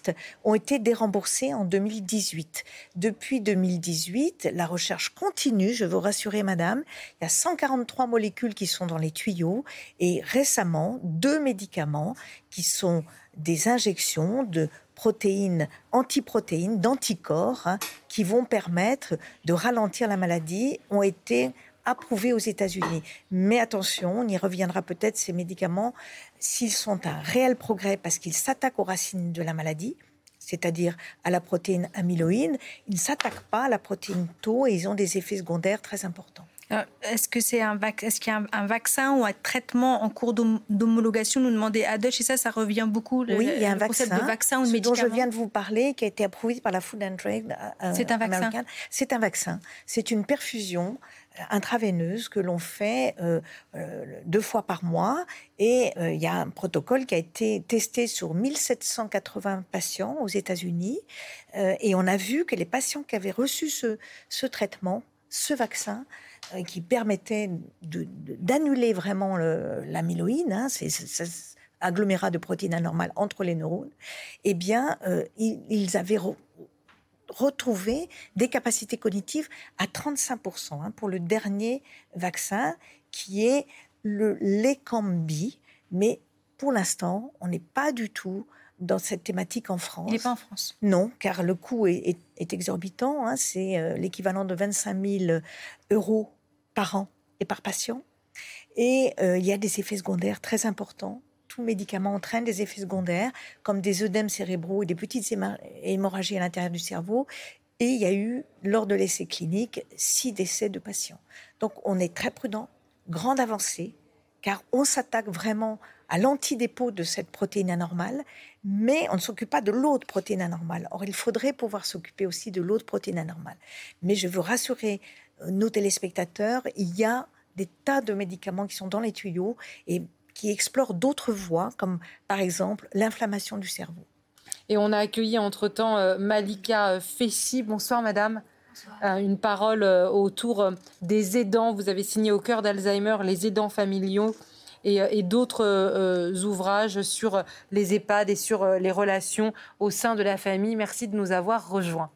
ont été déremboursés en 2018. Depuis 2018, la recherche continue, je veux rassurer madame. Il y a 143 molécules qui sont dans les tuyaux et récemment, deux médicaments qui sont des injections de protéines, antiprotéines, d'anticorps, hein, qui vont permettre de ralentir la maladie, ont été approuvés aux États-Unis. Mais attention, on y reviendra peut-être, ces médicaments s'ils sont un réel progrès parce qu'ils s'attaquent aux racines de la maladie, c'est-à-dire à la protéine amyloïde, ils ne s'attaquent pas à la protéine tau et ils ont des effets secondaires très importants. Est-ce que c'est un est-ce qu'il y a un, vaccin ou un traitement en cours d'homologation Nous demandait Adesh et ça, ça revient beaucoup. oui, il y a un vaccin, de vaccin ou de dont je viens de vous parler, qui a été approuvé par la Food and Drug. Euh, c'est un vaccin. C'est un vaccin. C'est une perfusion intraveineuse que l'on fait euh, euh, deux fois par mois. Et euh, il y a un protocole qui a été testé sur 1780 patients aux États-Unis. et on a vu que les patients qui avaient reçu ce, traitement, ce vaccin, qui permettait d'annuler vraiment l'amyloïde, hein, c'est agglomérat de protéines anormales entre les neurones, eh bien, ils, ils avaient retrouver des capacités cognitives à 35% hein, pour le dernier vaccin qui est le Lecambi. Mais pour l'instant, on n'est pas du tout dans cette thématique en France. Il n'est pas en France Non, car le coût est, exorbitant. Hein. c'est euh, l'équivalent de 25 000 euros par an et par patient. Et euh, il y a des effets secondaires très importants tout médicament entraîne des effets secondaires, comme des œdèmes cérébraux et des petites hémorragies à l'intérieur du cerveau. Et il y a eu, lors de l'essai clinique, six décès de patients. Donc on est très prudent, grande avancée, car on s'attaque vraiment à l'antidépôt de cette protéine anormale, mais on ne s'occupe pas de l'autre protéine anormale. Or, il faudrait pouvoir s'occuper aussi de l'autre protéine anormale. Mais je veux rassurer euh, nos téléspectateurs, il y a des tas de médicaments qui sont dans les tuyaux et qui explore d'autres voies, comme par exemple l'inflammation du cerveau. Et on a accueilli entre-temps euh, Malika euh, Fessi. Bonsoir madame. Euh, une parole autour des aidants. Vous avez signé au cœur d'Alzheimer les aidants familiaux et, d'autres ouvrages sur les EHPAD et sur les relations au sein de la famille. Merci de nous avoir rejoints.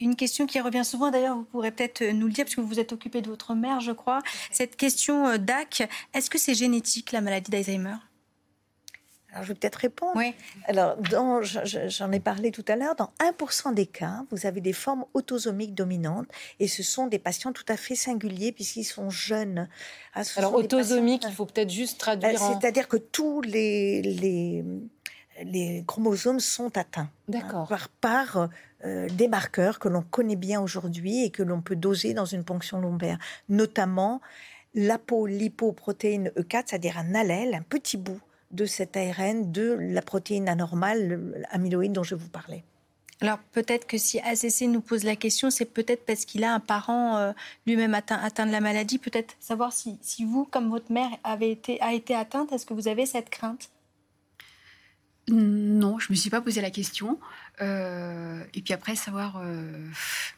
Une question qui revient souvent, d'ailleurs, vous pourrez peut-être nous le dire, parce que vous vous êtes occupé de votre mère, je crois. Cette question euh, d'AC, est-ce que c'est génétique, la maladie d'Alzheimer? Alors, je vais peut-être répondre. Oui. Alors, j'en ai parlé tout à l'heure. Dans 1% des cas, vous avez des formes autosomiques dominantes et ce sont des patients tout à fait singuliers puisqu'ils sont jeunes. Ah, Alors, autosomique, il faut peut-être juste traduire. Euh, c'est-à-dire que tous les, les, les, chromosomes sont atteints. D'accord. par, par euh, des marqueurs que l'on connaît bien aujourd'hui et que l'on peut doser dans une ponction lombaire, notamment l'apolipoprotéine E4, c'est-à-dire un allèle, un petit bout de cet ARN de la protéine anormale, l'amyloïde dont je vous parlais. Alors peut-être que si ACC nous pose la question, c'est peut-être parce qu'il a un parent euh, lui-même atteint, atteint, de la maladie. Peut-être savoir si, si, vous, comme votre mère, avez été, a été atteinte, est-ce que vous avez cette crainte? Non, je me suis pas posé la question. Euh, et puis après, savoir, euh,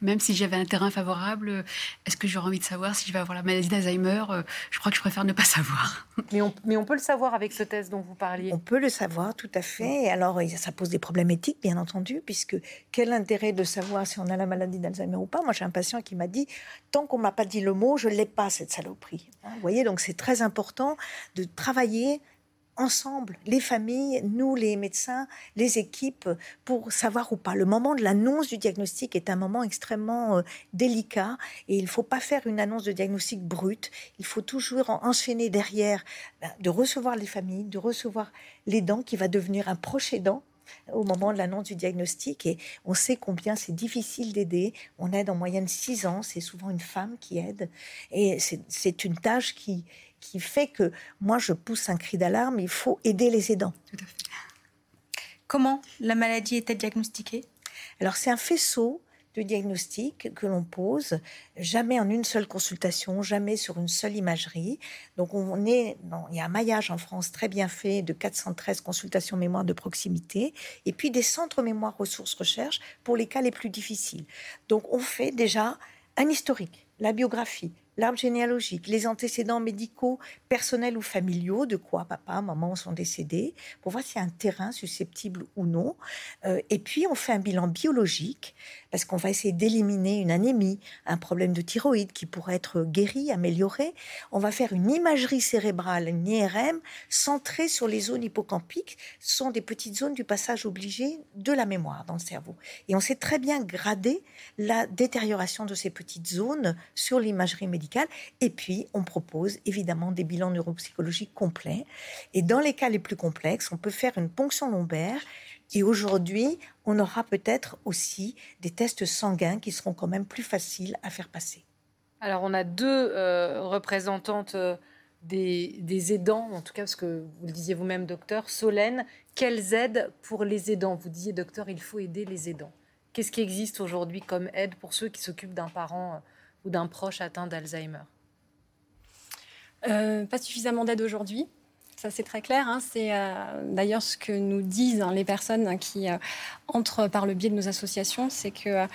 même si j'avais un terrain favorable, est-ce que j'aurais envie de savoir si je vais avoir la maladie d'Alzheimer euh, Je crois que je préfère ne pas savoir. Mais on, mais on, peut le savoir avec ce test dont vous parliez. On peut le savoir, tout à fait. alors, ça pose des problèmes éthiques, bien entendu, puisque quel intérêt de savoir si on a la maladie d'Alzheimer ou pas? Moi, j'ai un patient qui m'a dit, tant qu'on m'a pas dit le mot, je l'ai pas, cette saloperie. Hein, vous voyez, donc c'est très important de travailler ensemble, les familles, nous, les médecins, les équipes, pour savoir ou pas. Le moment de l'annonce du diagnostic est un moment extrêmement euh, délicat et il ne faut pas faire une annonce de diagnostic brute. Il faut toujours enchaîner derrière, ben, de recevoir les familles, de recevoir l'aidant qui va devenir un proche aidant au moment de l'annonce du diagnostic et on sait combien c'est difficile d'aider. On aide en moyenne six ans, c'est souvent une femme qui aide et c'est une tâche qui, qui fait que moi, je pousse un cri d'alarme, il faut aider les aidants. Tout à fait. Comment la maladie est-elle diagnostiquée? Alors, c'est un faisceau de diagnostic que l'on pose, jamais en une seule consultation, jamais sur une seule imagerie. Donc, on est, il y a un maillage en France très bien fait de 413 consultations mémoire de proximité et puis des centres mémoire ressources recherche pour les cas les plus difficiles. Donc, on fait déjà un historique, la biographie, l'arbre généalogique, les antécédents médicaux, personnels ou familiaux, de quoi papa, maman sont décédés, pour voir s'il y a un terrain susceptible ou non. Euh, et puis, on fait un bilan biologique, parce qu'on va essayer d'éliminer une anémie, un problème de thyroïde qui pourrait être guéri, amélioré. On va faire une imagerie cérébrale, une IRM, centrée sur les zones hippocampiques. Ce sont des petites zones du passage obligé de la mémoire dans le cerveau. Et on sait très bien grader la détérioration de ces petites zones sur l'imagerie médicale et puis, on propose évidemment des bilans neuropsychologiques complets. Et dans les cas les plus complexes, on peut faire une ponction lombaire. Et aujourd'hui, on aura peut-être aussi des tests sanguins qui seront quand même plus faciles à faire passer. Alors, on a deux euh, représentantes euh, des, des, aidants, en tout cas, parce que vous le disiez vous-même, docteur, Solène. Quelles aides pour les aidants? Vous disiez, docteur, il faut aider les aidants. Qu'est-ce qui existe aujourd'hui comme aide pour ceux qui s'occupent d'un parent euh, d'un proche atteint d'Alzheimer euh, Pas suffisamment d'aide aujourd'hui. Ça, c'est très clair. Hein. C'est euh, d'ailleurs ce que nous disent hein, les personnes qui euh, entrent par le biais de nos associations, c'est que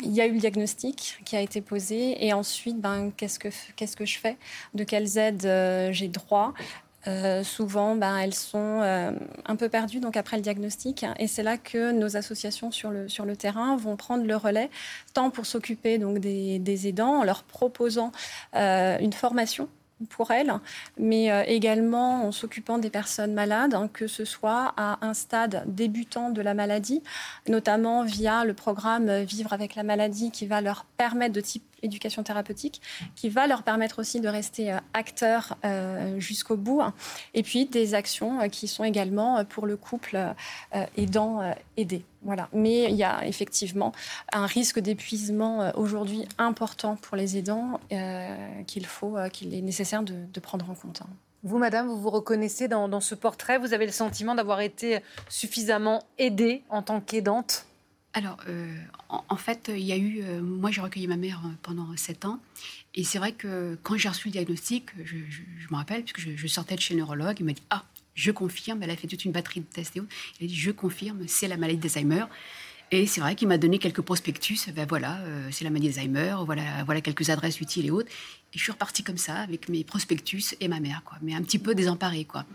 il y a eu le diagnostic qui a été posé et ensuite, ben, qu'est-ce que qu'est-ce que je fais? De quelles aides j'ai droit? Euh, souvent, ben, elles sont euh, un peu perdues donc après le diagnostic. Et c'est là que nos associations sur le, terrain vont prendre le relais, tant pour s'occuper donc des, aidants en leur proposant euh, une formation pour elles, mais également en s'occupant des personnes malades, hein, que ce soit à un stade débutant de la maladie, notamment via le programme Vivre avec la maladie qui va leur permettre de type éducation thérapeutique, qui va leur permettre aussi de rester euh, acteurs euh, jusqu'au bout. Et puis des actions euh, qui sont également pour le couple aidant aidé. Voilà. Mais il y a effectivement un risque d'épuisement aujourd'hui important pour les aidants qu'il faut, qu'il est nécessaire de, prendre en compte. Hein. Vous, madame, vous vous reconnaissez dans ce portrait? Vous avez le sentiment d'avoir été suffisamment aidée en tant qu'aidante? Alors, euh, en, fait, il y a eu. Euh, moi, j'ai recueilli ma mère euh, pendant sept ans. Et c'est vrai que quand j'ai reçu le diagnostic, je, me rappelle, puisque je, sortais de chez le neurologue, il m'a dit Ah, je confirme. Elle a fait toute une batterie de tests et Il a dit Je confirme, c'est la maladie d'Alzheimer. Et c'est vrai qu'il m'a donné quelques prospectus. Ben voilà, c'est la maladie d'Alzheimer. Voilà, voilà quelques adresses utiles et autres. Et je suis repartie comme ça avec mes prospectus et ma mère, quoi. Mais un petit peu désemparée, quoi.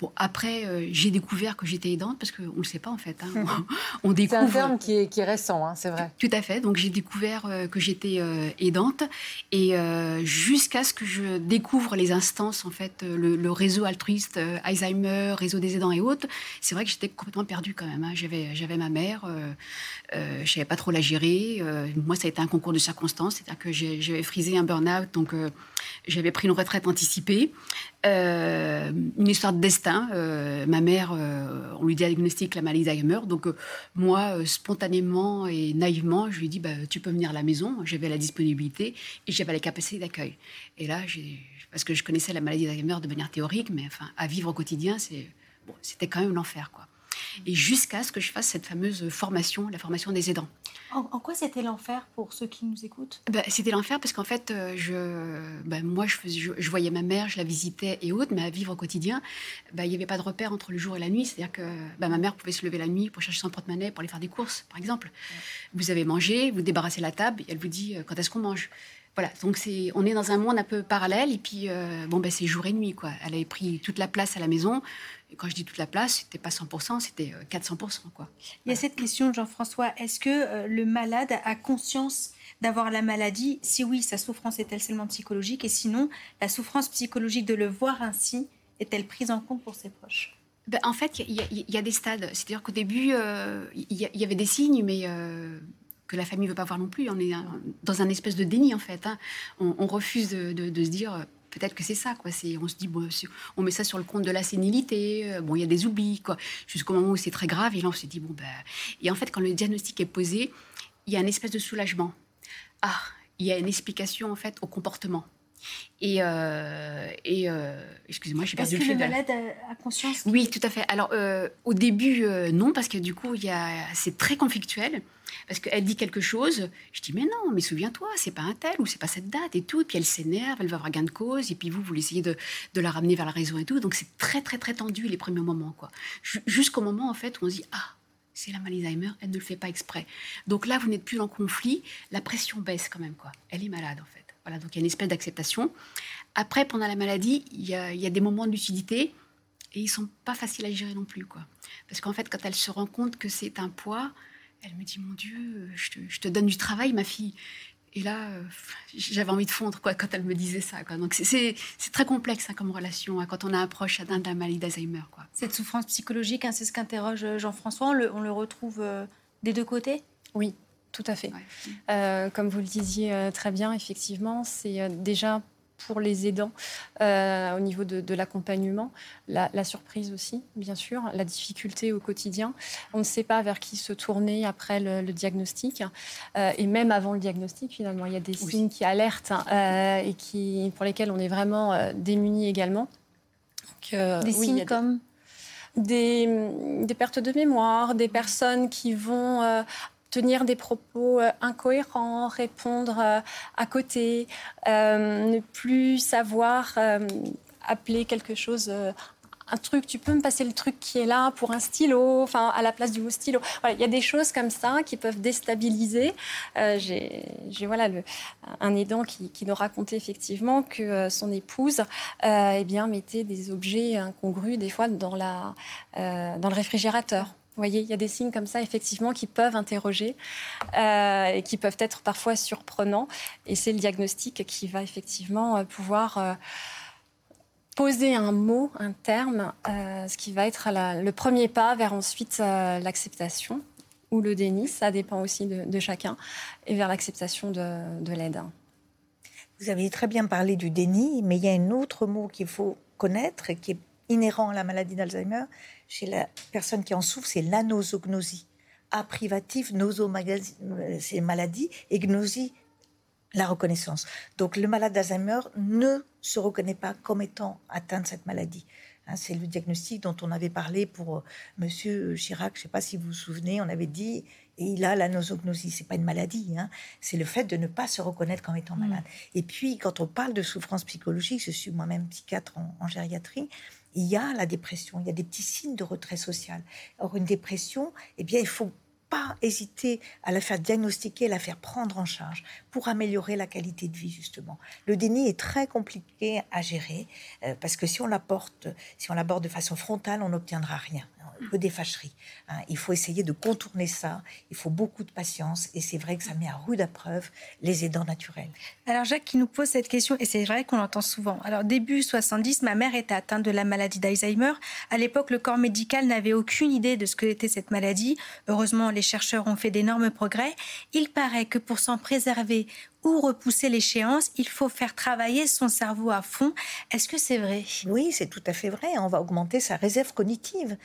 Bon, après, euh, j'ai découvert que j'étais aidante parce qu'on ne le sait pas en fait. Hein. on découvre. C'est un terme qui est, qui est récent, hein, c'est vrai. Tout à fait. Donc j'ai découvert euh, que j'étais euh, aidante et jusqu'à ce que je découvre les instances, en fait, le, réseau altruiste Alzheimer, réseau des aidants et autres, c'est vrai que j'étais complètement perdue quand même. Hein. J'avais, j'avais ma mère, je ne savais pas trop la gérer. moi, ça a été un concours de circonstances, c'est-à-dire que j'avais frisé un burn-out, donc j'avais pris une retraite anticipée. Euh, une histoire de destin. Euh, ma mère, euh, on lui diagnostique la maladie d'Alzheimer. Donc, moi, spontanément et naïvement, je lui ai dit bah, Tu peux venir à la maison. J'avais la disponibilité et j'avais la capacité d'accueil. Et là, parce que je connaissais la maladie d'Alzheimer de manière théorique, mais enfin, à vivre au quotidien, c'était quand même l'enfer. quoi et jusqu'à ce que je fasse cette fameuse formation, la formation des aidants. En, quoi c'était l'enfer pour ceux qui nous écoutent? Bah, C'était l'enfer parce qu'en fait, euh, je, bah, moi, je, voyais ma mère, je la visitais et autres, mais à vivre au quotidien, bah, il n'y avait pas de repère entre le jour et la nuit. C'est-à-dire que ma mère pouvait se lever la nuit pour chercher son porte-monnaie, pour aller faire des courses, par exemple. Vous avez mangé, vous débarrassez la table, et elle vous dit euh, quand est-ce qu'on mange? Voilà, donc c'est, on est dans un monde un peu parallèle et puis euh, bon ben c'est jour et nuit quoi. Elle avait pris toute la place à la maison. Et quand je dis toute la place, c'était pas 100%, c'était 400% euh, quoi. Il y a cette question, Jean-François, est-ce que euh, le malade a conscience d'avoir la maladie? Si oui, sa souffrance est-elle seulement psychologique? Et sinon, la souffrance psychologique de le voir ainsi est-elle prise en compte pour ses proches? Ben, en fait, il y, a des stades. C'est-à-dire qu'au début, il y, avait des signes, mais que la famille veut pas voir non plus. On est dans un espèce de déni, en fait. Hein. On, refuse de, se dire, euh, peut-être que c'est ça, quoi. on se dit, bon, on met ça sur le compte de la sénilité. Euh, bon, il y a des oublis, quoi. Jusqu'au moment où c'est très grave, et là, on se dit, bon, ben... Et en fait, quand le diagnostic est posé, il y a un espèce de soulagement. Ah, il y a une explication, en fait, au comportement. Et, euh, et euh, excusez-moi, j'ai perdu le fil. Est-ce que le malade a conscience Oui, tout à fait. Alors, euh, au début, non, parce que du coup, c'est très conflictuel. Parce qu'elle dit quelque chose, je dis mais non, mais souviens-toi, c'est pas un tel ou c'est pas cette date et tout. Et puis elle s'énerve, elle va avoir gain de cause, et puis vous, vous essayez de, de, la ramener vers la raison et tout. Donc c'est très très très tendu les premiers moments, quoi. Jusqu'au moment en fait où on se dit ah c'est la maladie d'Alzheimer, elle ne le fait pas exprès. Donc là, vous n'êtes plus en conflit, la pression baisse quand même, quoi. Elle est malade en fait. Voilà, donc il y a une espèce d'acceptation. Après, pendant la maladie, il y a, des moments de lucidité et ils sont pas faciles à gérer non plus, quoi. Parce qu'en fait, quand elle se rend compte que c'est un poids, elle me dit mon Dieu, je te, donne du travail, ma fille. Et là, euh, j'avais envie de fondre quoi, quand elle me disait ça. Quoi. Donc c'est très complexe hein, comme relation hein, quand on approche d'un de la maladie d'Alzheimer. Cette souffrance psychologique, hein, c'est ce qu'interroge euh, Jean-François. On le, on le retrouve euh, des deux côtés? Oui, tout à fait. Euh, comme vous le disiez euh, très bien, effectivement, c'est euh, déjà pour les aidants au niveau de, l'accompagnement, la, surprise aussi, bien sûr, la difficulté au quotidien. On ne sait pas vers qui se tourner après le, diagnostic et même avant le diagnostic, finalement, il y a des signes qui alertent hein, et qui, pour lesquels on est vraiment démunis également. des signes comme? Des, des, pertes de mémoire, des personnes qui vont tenir des propos euh, incohérents, répondre euh, à côté, euh, ne plus savoir appeler quelque chose un truc, tu peux me passer le truc qui est là pour un stylo, enfin à la place du mot stylo. il y a des choses comme ça qui peuvent déstabiliser. J'ai voilà un aidant qui, nous racontait effectivement que son épouse eh bien mettait des objets incongrus des fois dans la dans le réfrigérateur. Vous voyez, il y a des signes comme ça, effectivement, qui peuvent interroger euh, et qui peuvent être parfois surprenants. Et c'est le diagnostic qui va effectivement euh, pouvoir euh, poser un mot, un terme, ce qui va être le premier pas vers ensuite l'acceptation ou le déni, ça dépend aussi de, chacun, et vers l'acceptation de, de l'aide. Vous avez très bien parlé du déni, mais il y a un autre mot qu'il faut connaître qui est inhérent à la maladie d'Alzheimer, chez la personne qui en souffre, c'est l'anosognosie. A privatif, c'est maladie, et gnosie, la reconnaissance. Donc le malade d'Alzheimer ne se reconnaît pas comme étant atteint de cette maladie. Hein, c'est le diagnostic dont on avait parlé pour euh, Monsieur Chirac. Je ne sais pas si vous vous souvenez, on avait dit et il a la nosognosie. C'est pas une maladie, hein. c'est le fait de ne pas se reconnaître comme étant malade. Mm. Et puis, quand on parle de souffrance psychologique, je suis moi-même psychiatre en, gériatrie, il y a la dépression, il y a des petits signes de retrait social. Or, une dépression, eh bien, il faut pas hésiter à la faire diagnostiquer, à la faire prendre en charge pour améliorer la qualité de vie justement. Le déni est très compliqué à gérer euh, parce que si on l'apporte, si on l'aborde de façon frontale, on n'obtiendra rien que des fâcheries. Hein. Il faut essayer de contourner ça. Il faut beaucoup de patience. Et c'est vrai que ça met à rude preuve les aidants naturels. Alors, Jacques qui nous pose cette question, et c'est vrai qu'on l'entend souvent. Alors, début 70, ma mère était atteinte de la maladie d'Alzheimer. À l'époque, le corps médical n'avait aucune idée de ce que était cette maladie. Heureusement, les chercheurs ont fait d'énormes progrès. Il paraît que pour s'en préserver ou repousser l'échéance, il faut faire travailler son cerveau à fond. Est-ce que c'est vrai? Oui, c'est tout à fait vrai. On va augmenter sa réserve cognitive.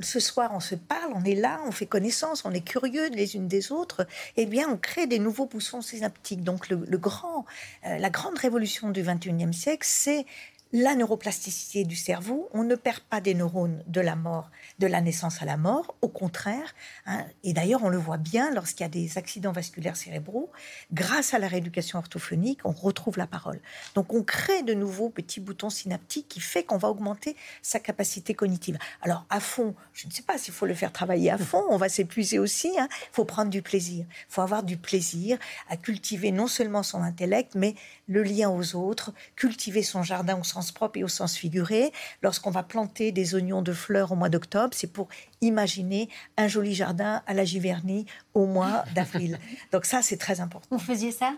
ce soir, on se parle, on est là, on fait connaissance, on est curieux les unes des autres. Eh bien, on crée des nouveaux poussons synaptiques. Donc, le, grand, euh, la grande révolution du 21e siècle, c'est la neuroplasticité du cerveau. On ne perd pas des neurones de la mort, de la naissance à la mort, au contraire. Hein. et d'ailleurs, on le voit bien lorsqu'il y a des accidents vasculaires cérébraux. Grâce à la rééducation orthophonique, on retrouve la parole. Donc, on crée de nouveaux petits boutons synaptiques qui fait qu'on va augmenter sa capacité cognitive. Alors, à fond, je ne sais pas s'il faut le faire travailler à fond. On va s'épuiser aussi. Il hein. faut prendre du plaisir. Il faut avoir du plaisir à cultiver non seulement son intellect, mais le lien aux autres, cultiver son jardin au sens propre et au sens figuré. Lorsqu'on va planter des oignons de fleurs au mois d'octobre, c'est pour imaginer un joli jardin à la Giverny au mois d'avril. Donc ça, c'est très important. Vous faisiez ça?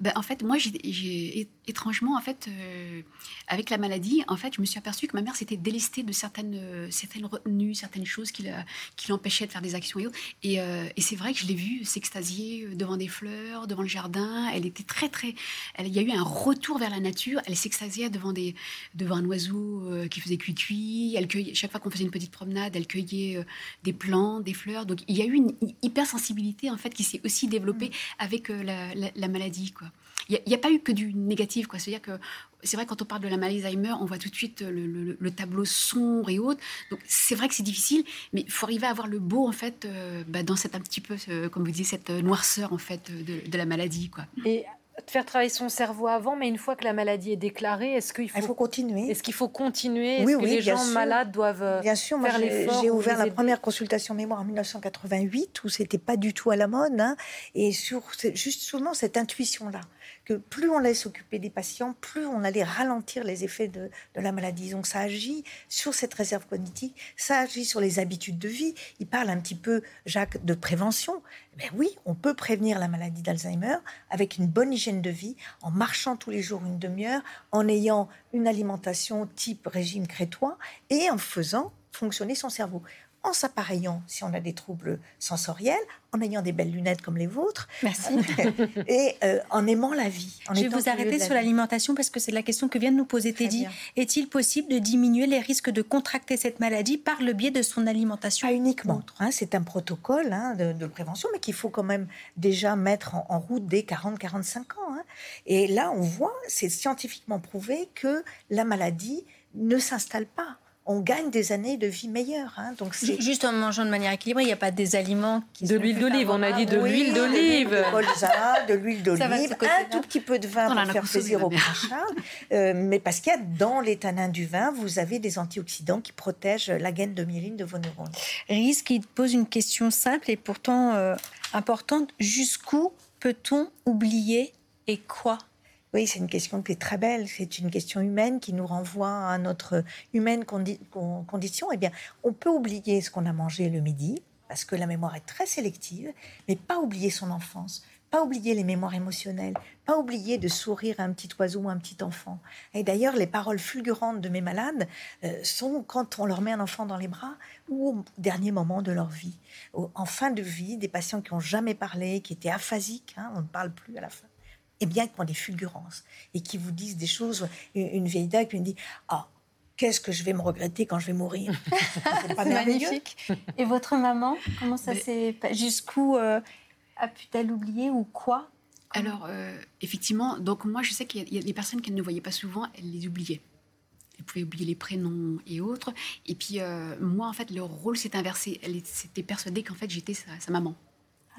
Ben, En fait, moi, j'ai étrangement, en fait, euh, avec la maladie, en fait, je me suis aperçue que ma mère s'était délestée de certaines, euh, certaines retenues, certaines choses qui, qui l'empêchaient de faire des actions et autres. Et, euh, et c'est vrai que je l'ai vue s'extasier devant des fleurs, devant le jardin. Elle était très, très. Elle, il y a eu un retour vers la nature. Elle s'extasiait devant, des, devant un oiseau qui faisait cuit-cuit. Elle cueillait, chaque fois qu'on faisait une petite promenade, elle cueillait des plantes, des fleurs. Donc, il y a eu une hypersensibilité, en fait, qui s'est aussi développée mmh. avec la, la, la maladie, quoi. Il n'y a, pas eu que du négatif, quoi. C'est-à-dire que c'est vrai quand on parle de la maladie d'Alzheimer, on voit tout de suite le, tableau sombre et autres. Donc c'est vrai que c'est difficile, mais il faut arriver à avoir le beau en fait euh, bah, dans cette un petit peu, euh, comme vous disiez, cette noirceur en fait de, de la maladie, quoi. Et de faire travailler son cerveau avant, mais une fois que la maladie est déclarée, est-ce qu'il faut, faut, continuer Est-ce qu'il faut continuer? Est-ce que les gens malades doivent euh, bien sûr, faire l'effort J'ai ouvert la première consultation mémoire en 1988 où c'était pas du tout à la mode, hein, et sur justement cette intuition là que plus on laisse occuper des patients, plus on allait ralentir les effets de, la maladie. Donc ça agit sur cette réserve cognitive, ça agit sur les habitudes de vie. Il parle un petit peu, Jacques, de prévention. Mais oui, on peut prévenir la maladie d'Alzheimer avec une bonne hygiène de vie, en marchant tous les jours une demi-heure, en ayant une alimentation type régime crétois et en faisant fonctionner son cerveau en s'appareillant si on a des troubles sensoriels, en ayant des belles lunettes comme les vôtres. Merci. et euh, en aimant la vie. Je vais vous arrêter sur l'alimentation parce que c'est la question que vient de nous poser Teddy. Est-il possible de diminuer les risques de contracter cette maladie par le biais de son alimentation Pas uniquement. Hein, c'est un protocole hein, de, prévention, mais qu'il faut quand même déjà mettre en, route dès 40-45 ans. Hein. Et là, on voit, c'est scientifiquement prouvé que la maladie ne s'installe pas on gagne des années de vie meilleures. Hein. Donc Juste en mangeant de manière équilibrée, il n'y a pas des aliments qui De l'huile d'olive, on a dit de l'huile d'olive. De colza, de l'huile d'olive, un tout petit peu de vin pour faire plaisir au prince euh, mais parce qu'il y a dans les tanins du vin, vous avez des antioxydants qui protègent la gaine de myéline de vos neurones. Riz qui pose une question simple et pourtant euh, importante. Jusqu'où peut-on oublier et quoi? Oui, c'est une question qui est très belle. C'est une question humaine qui nous renvoie à notre humaine condition. Eh bien, on peut oublier ce qu'on a mangé le midi, parce que la mémoire est très sélective, mais pas oublier son enfance, pas oublier les mémoires émotionnelles, pas oublier de sourire à un petit oiseau ou un petit enfant. Et d'ailleurs, les paroles fulgurantes de mes malades euh, sont quand on leur met un enfant dans les bras ou au dernier moment de leur vie. En fin de vie, des patients qui n'ont jamais parlé, qui étaient aphasiques, hein, on ne parle plus à la fin et bien qui ont des fulgurances et qui vous disent des choses. Une, vieille dame qui me dit Ah, qu'est-ce que je vais me regretter quand je vais mourir? C'est pas magnifique. Et votre maman, comment ça s'est. Jusqu'où euh, a pu-t-elle oublier ou quoi? Alors, euh, effectivement, donc moi, je sais qu'il y, a des personnes qu'elle ne voyait pas souvent, elle les oubliait. Elle pouvait oublier les prénoms et autres. Et puis, euh, moi, en fait, leur rôle s'est inversé. Elle s'était persuadée qu'en fait, j'étais sa maman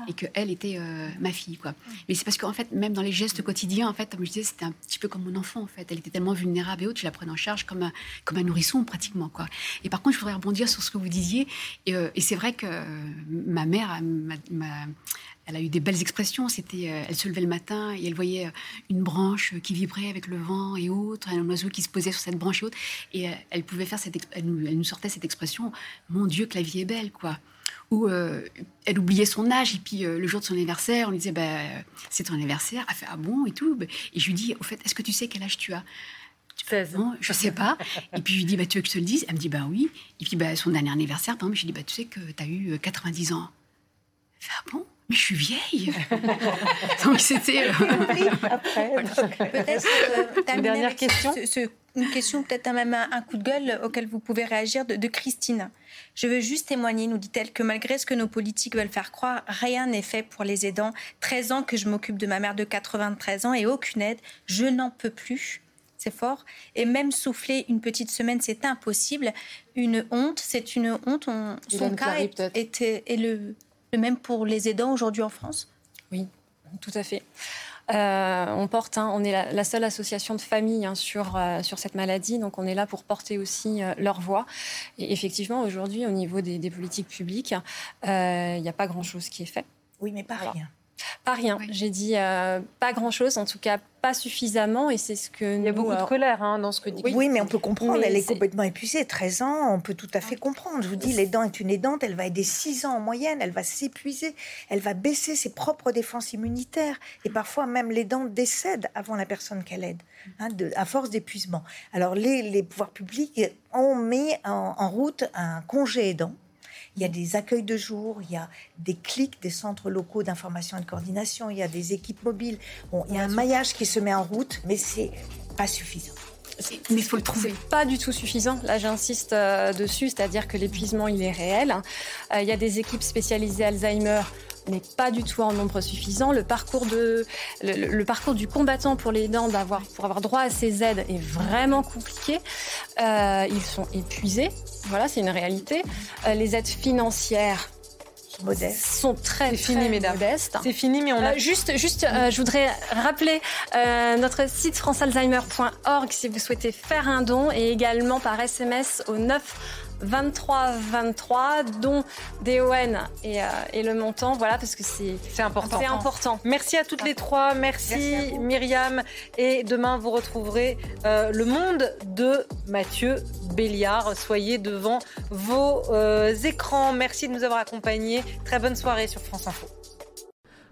et qu'elle était euh, ma fille. quoi. Mais c'est parce qu'en fait, même dans les gestes quotidiens, en fait, comme je disais, c'était un petit peu comme mon enfant. En fait, elle était tellement vulnérable et autre, je la prenais en charge comme un, comme un nourrisson pratiquement. quoi. Et par contre, je voudrais rebondir sur ce que vous disiez. Et, euh, c'est vrai que ma mère, elle a eu des belles expressions. C'était, euh, elle se levait le matin et elle voyait une branche qui vibrait avec le vent et autres, un oiseau qui se posait sur cette branche et autres. Et elle pouvait faire cette, elle nous, elle nous sortait cette expression "Mon Dieu, que la vie est belle", quoi où euh, elle oubliait son âge et puis euh, le jour de son anniversaire, on lui disait bah, c'est ton anniversaire, elle fait ah bon et tout. Et je lui dis au fait, est-ce que tu sais quel âge tu as? 16 ans. Je sais pas. Et puis je lui dis bah tu veux que je te le dise? Elle me dit bah oui. Et puis bah, son dernier anniversaire, par exemple, je lui dis bah tu sais que tu as eu 90 euh, ans. Elle fait ah bon? Mais je suis vieille. Donc c'était. Peut-être. une dernière question. une question, peut-être même un, coup de gueule auquel vous pouvez réagir de Christine. Je veux juste témoigner, nous dit-elle, que malgré ce que nos politiques veulent faire croire, rien n'est fait pour les aidants. 13 ans que je m'occupe de ma mère de 93 ans et aucune aide. Je n'en peux plus. C'est fort. Et même souffler une petite semaine, c'est impossible. Une honte, c'est une honte. son cas est, est, le, le même pour les aidants aujourd'hui en France Oui, tout à fait. Euh, on porte, hein, on est la, seule association de famille hein, sur, euh, sur cette maladie, donc on est là pour porter aussi euh, leur voix. Et effectivement, aujourd'hui, au niveau des, politiques publiques, il n'y a pas grand-chose qui est fait. Oui, mais pas rien. Pas rien. J'ai dit euh, pas grand-chose, en tout cas pas suffisamment, et c'est ce que Il y a beaucoup de euh, colère hein, dans ce que dit. Oui, mais on peut comprendre. elle est, complètement épuisée. 13 ans, on peut tout à fait comprendre. Je vous dis, l'aidant est une aidante. Elle va aider 6 ans en moyenne. Elle va s'épuiser. Elle va baisser ses propres défenses immunitaires. Et parfois même l'aidant décède avant la personne qu'elle aide, hein, à force d'épuisement. Alors les, pouvoirs publics ont mis en route un congé aidant il y a des accueils de jour, il y a des clics des centres locaux d'information et de coordination, il y a des équipes mobiles. Bon, il y a un maillage qui se met en route, mais c'est pas suffisant. Mais il faut le trouver. Pas du tout suffisant. Là, j'insiste euh, dessus, c'est-à-dire que l'épuisement, il est réel. Euh, il y a des équipes spécialisées Alzheimer n'est pas du tout en nombre suffisant. Le parcours, de, le, parcours du combattant pour les dents d'avoir, pour avoir droit à ces aides est vraiment compliqué. Euh, ils sont épuisés. Voilà, c'est une réalité. Euh, les aides financières modestes sont très, fini, modestes. C'est fini, mais on a euh, juste, juste, je voudrais rappeler notre site francealzheimer.org si vous souhaitez faire un don et également par SMS au 9 23-23, dont DON et, euh, et, le montant, voilà, parce que c'est important. C'est important. Merci à toutes les trois, merci, Myriam. Et demain, vous retrouverez euh, le monde de Mathieu Béliard. Soyez devant vos euh, écrans. Merci de nous avoir accompagnés. Très bonne soirée sur France Info.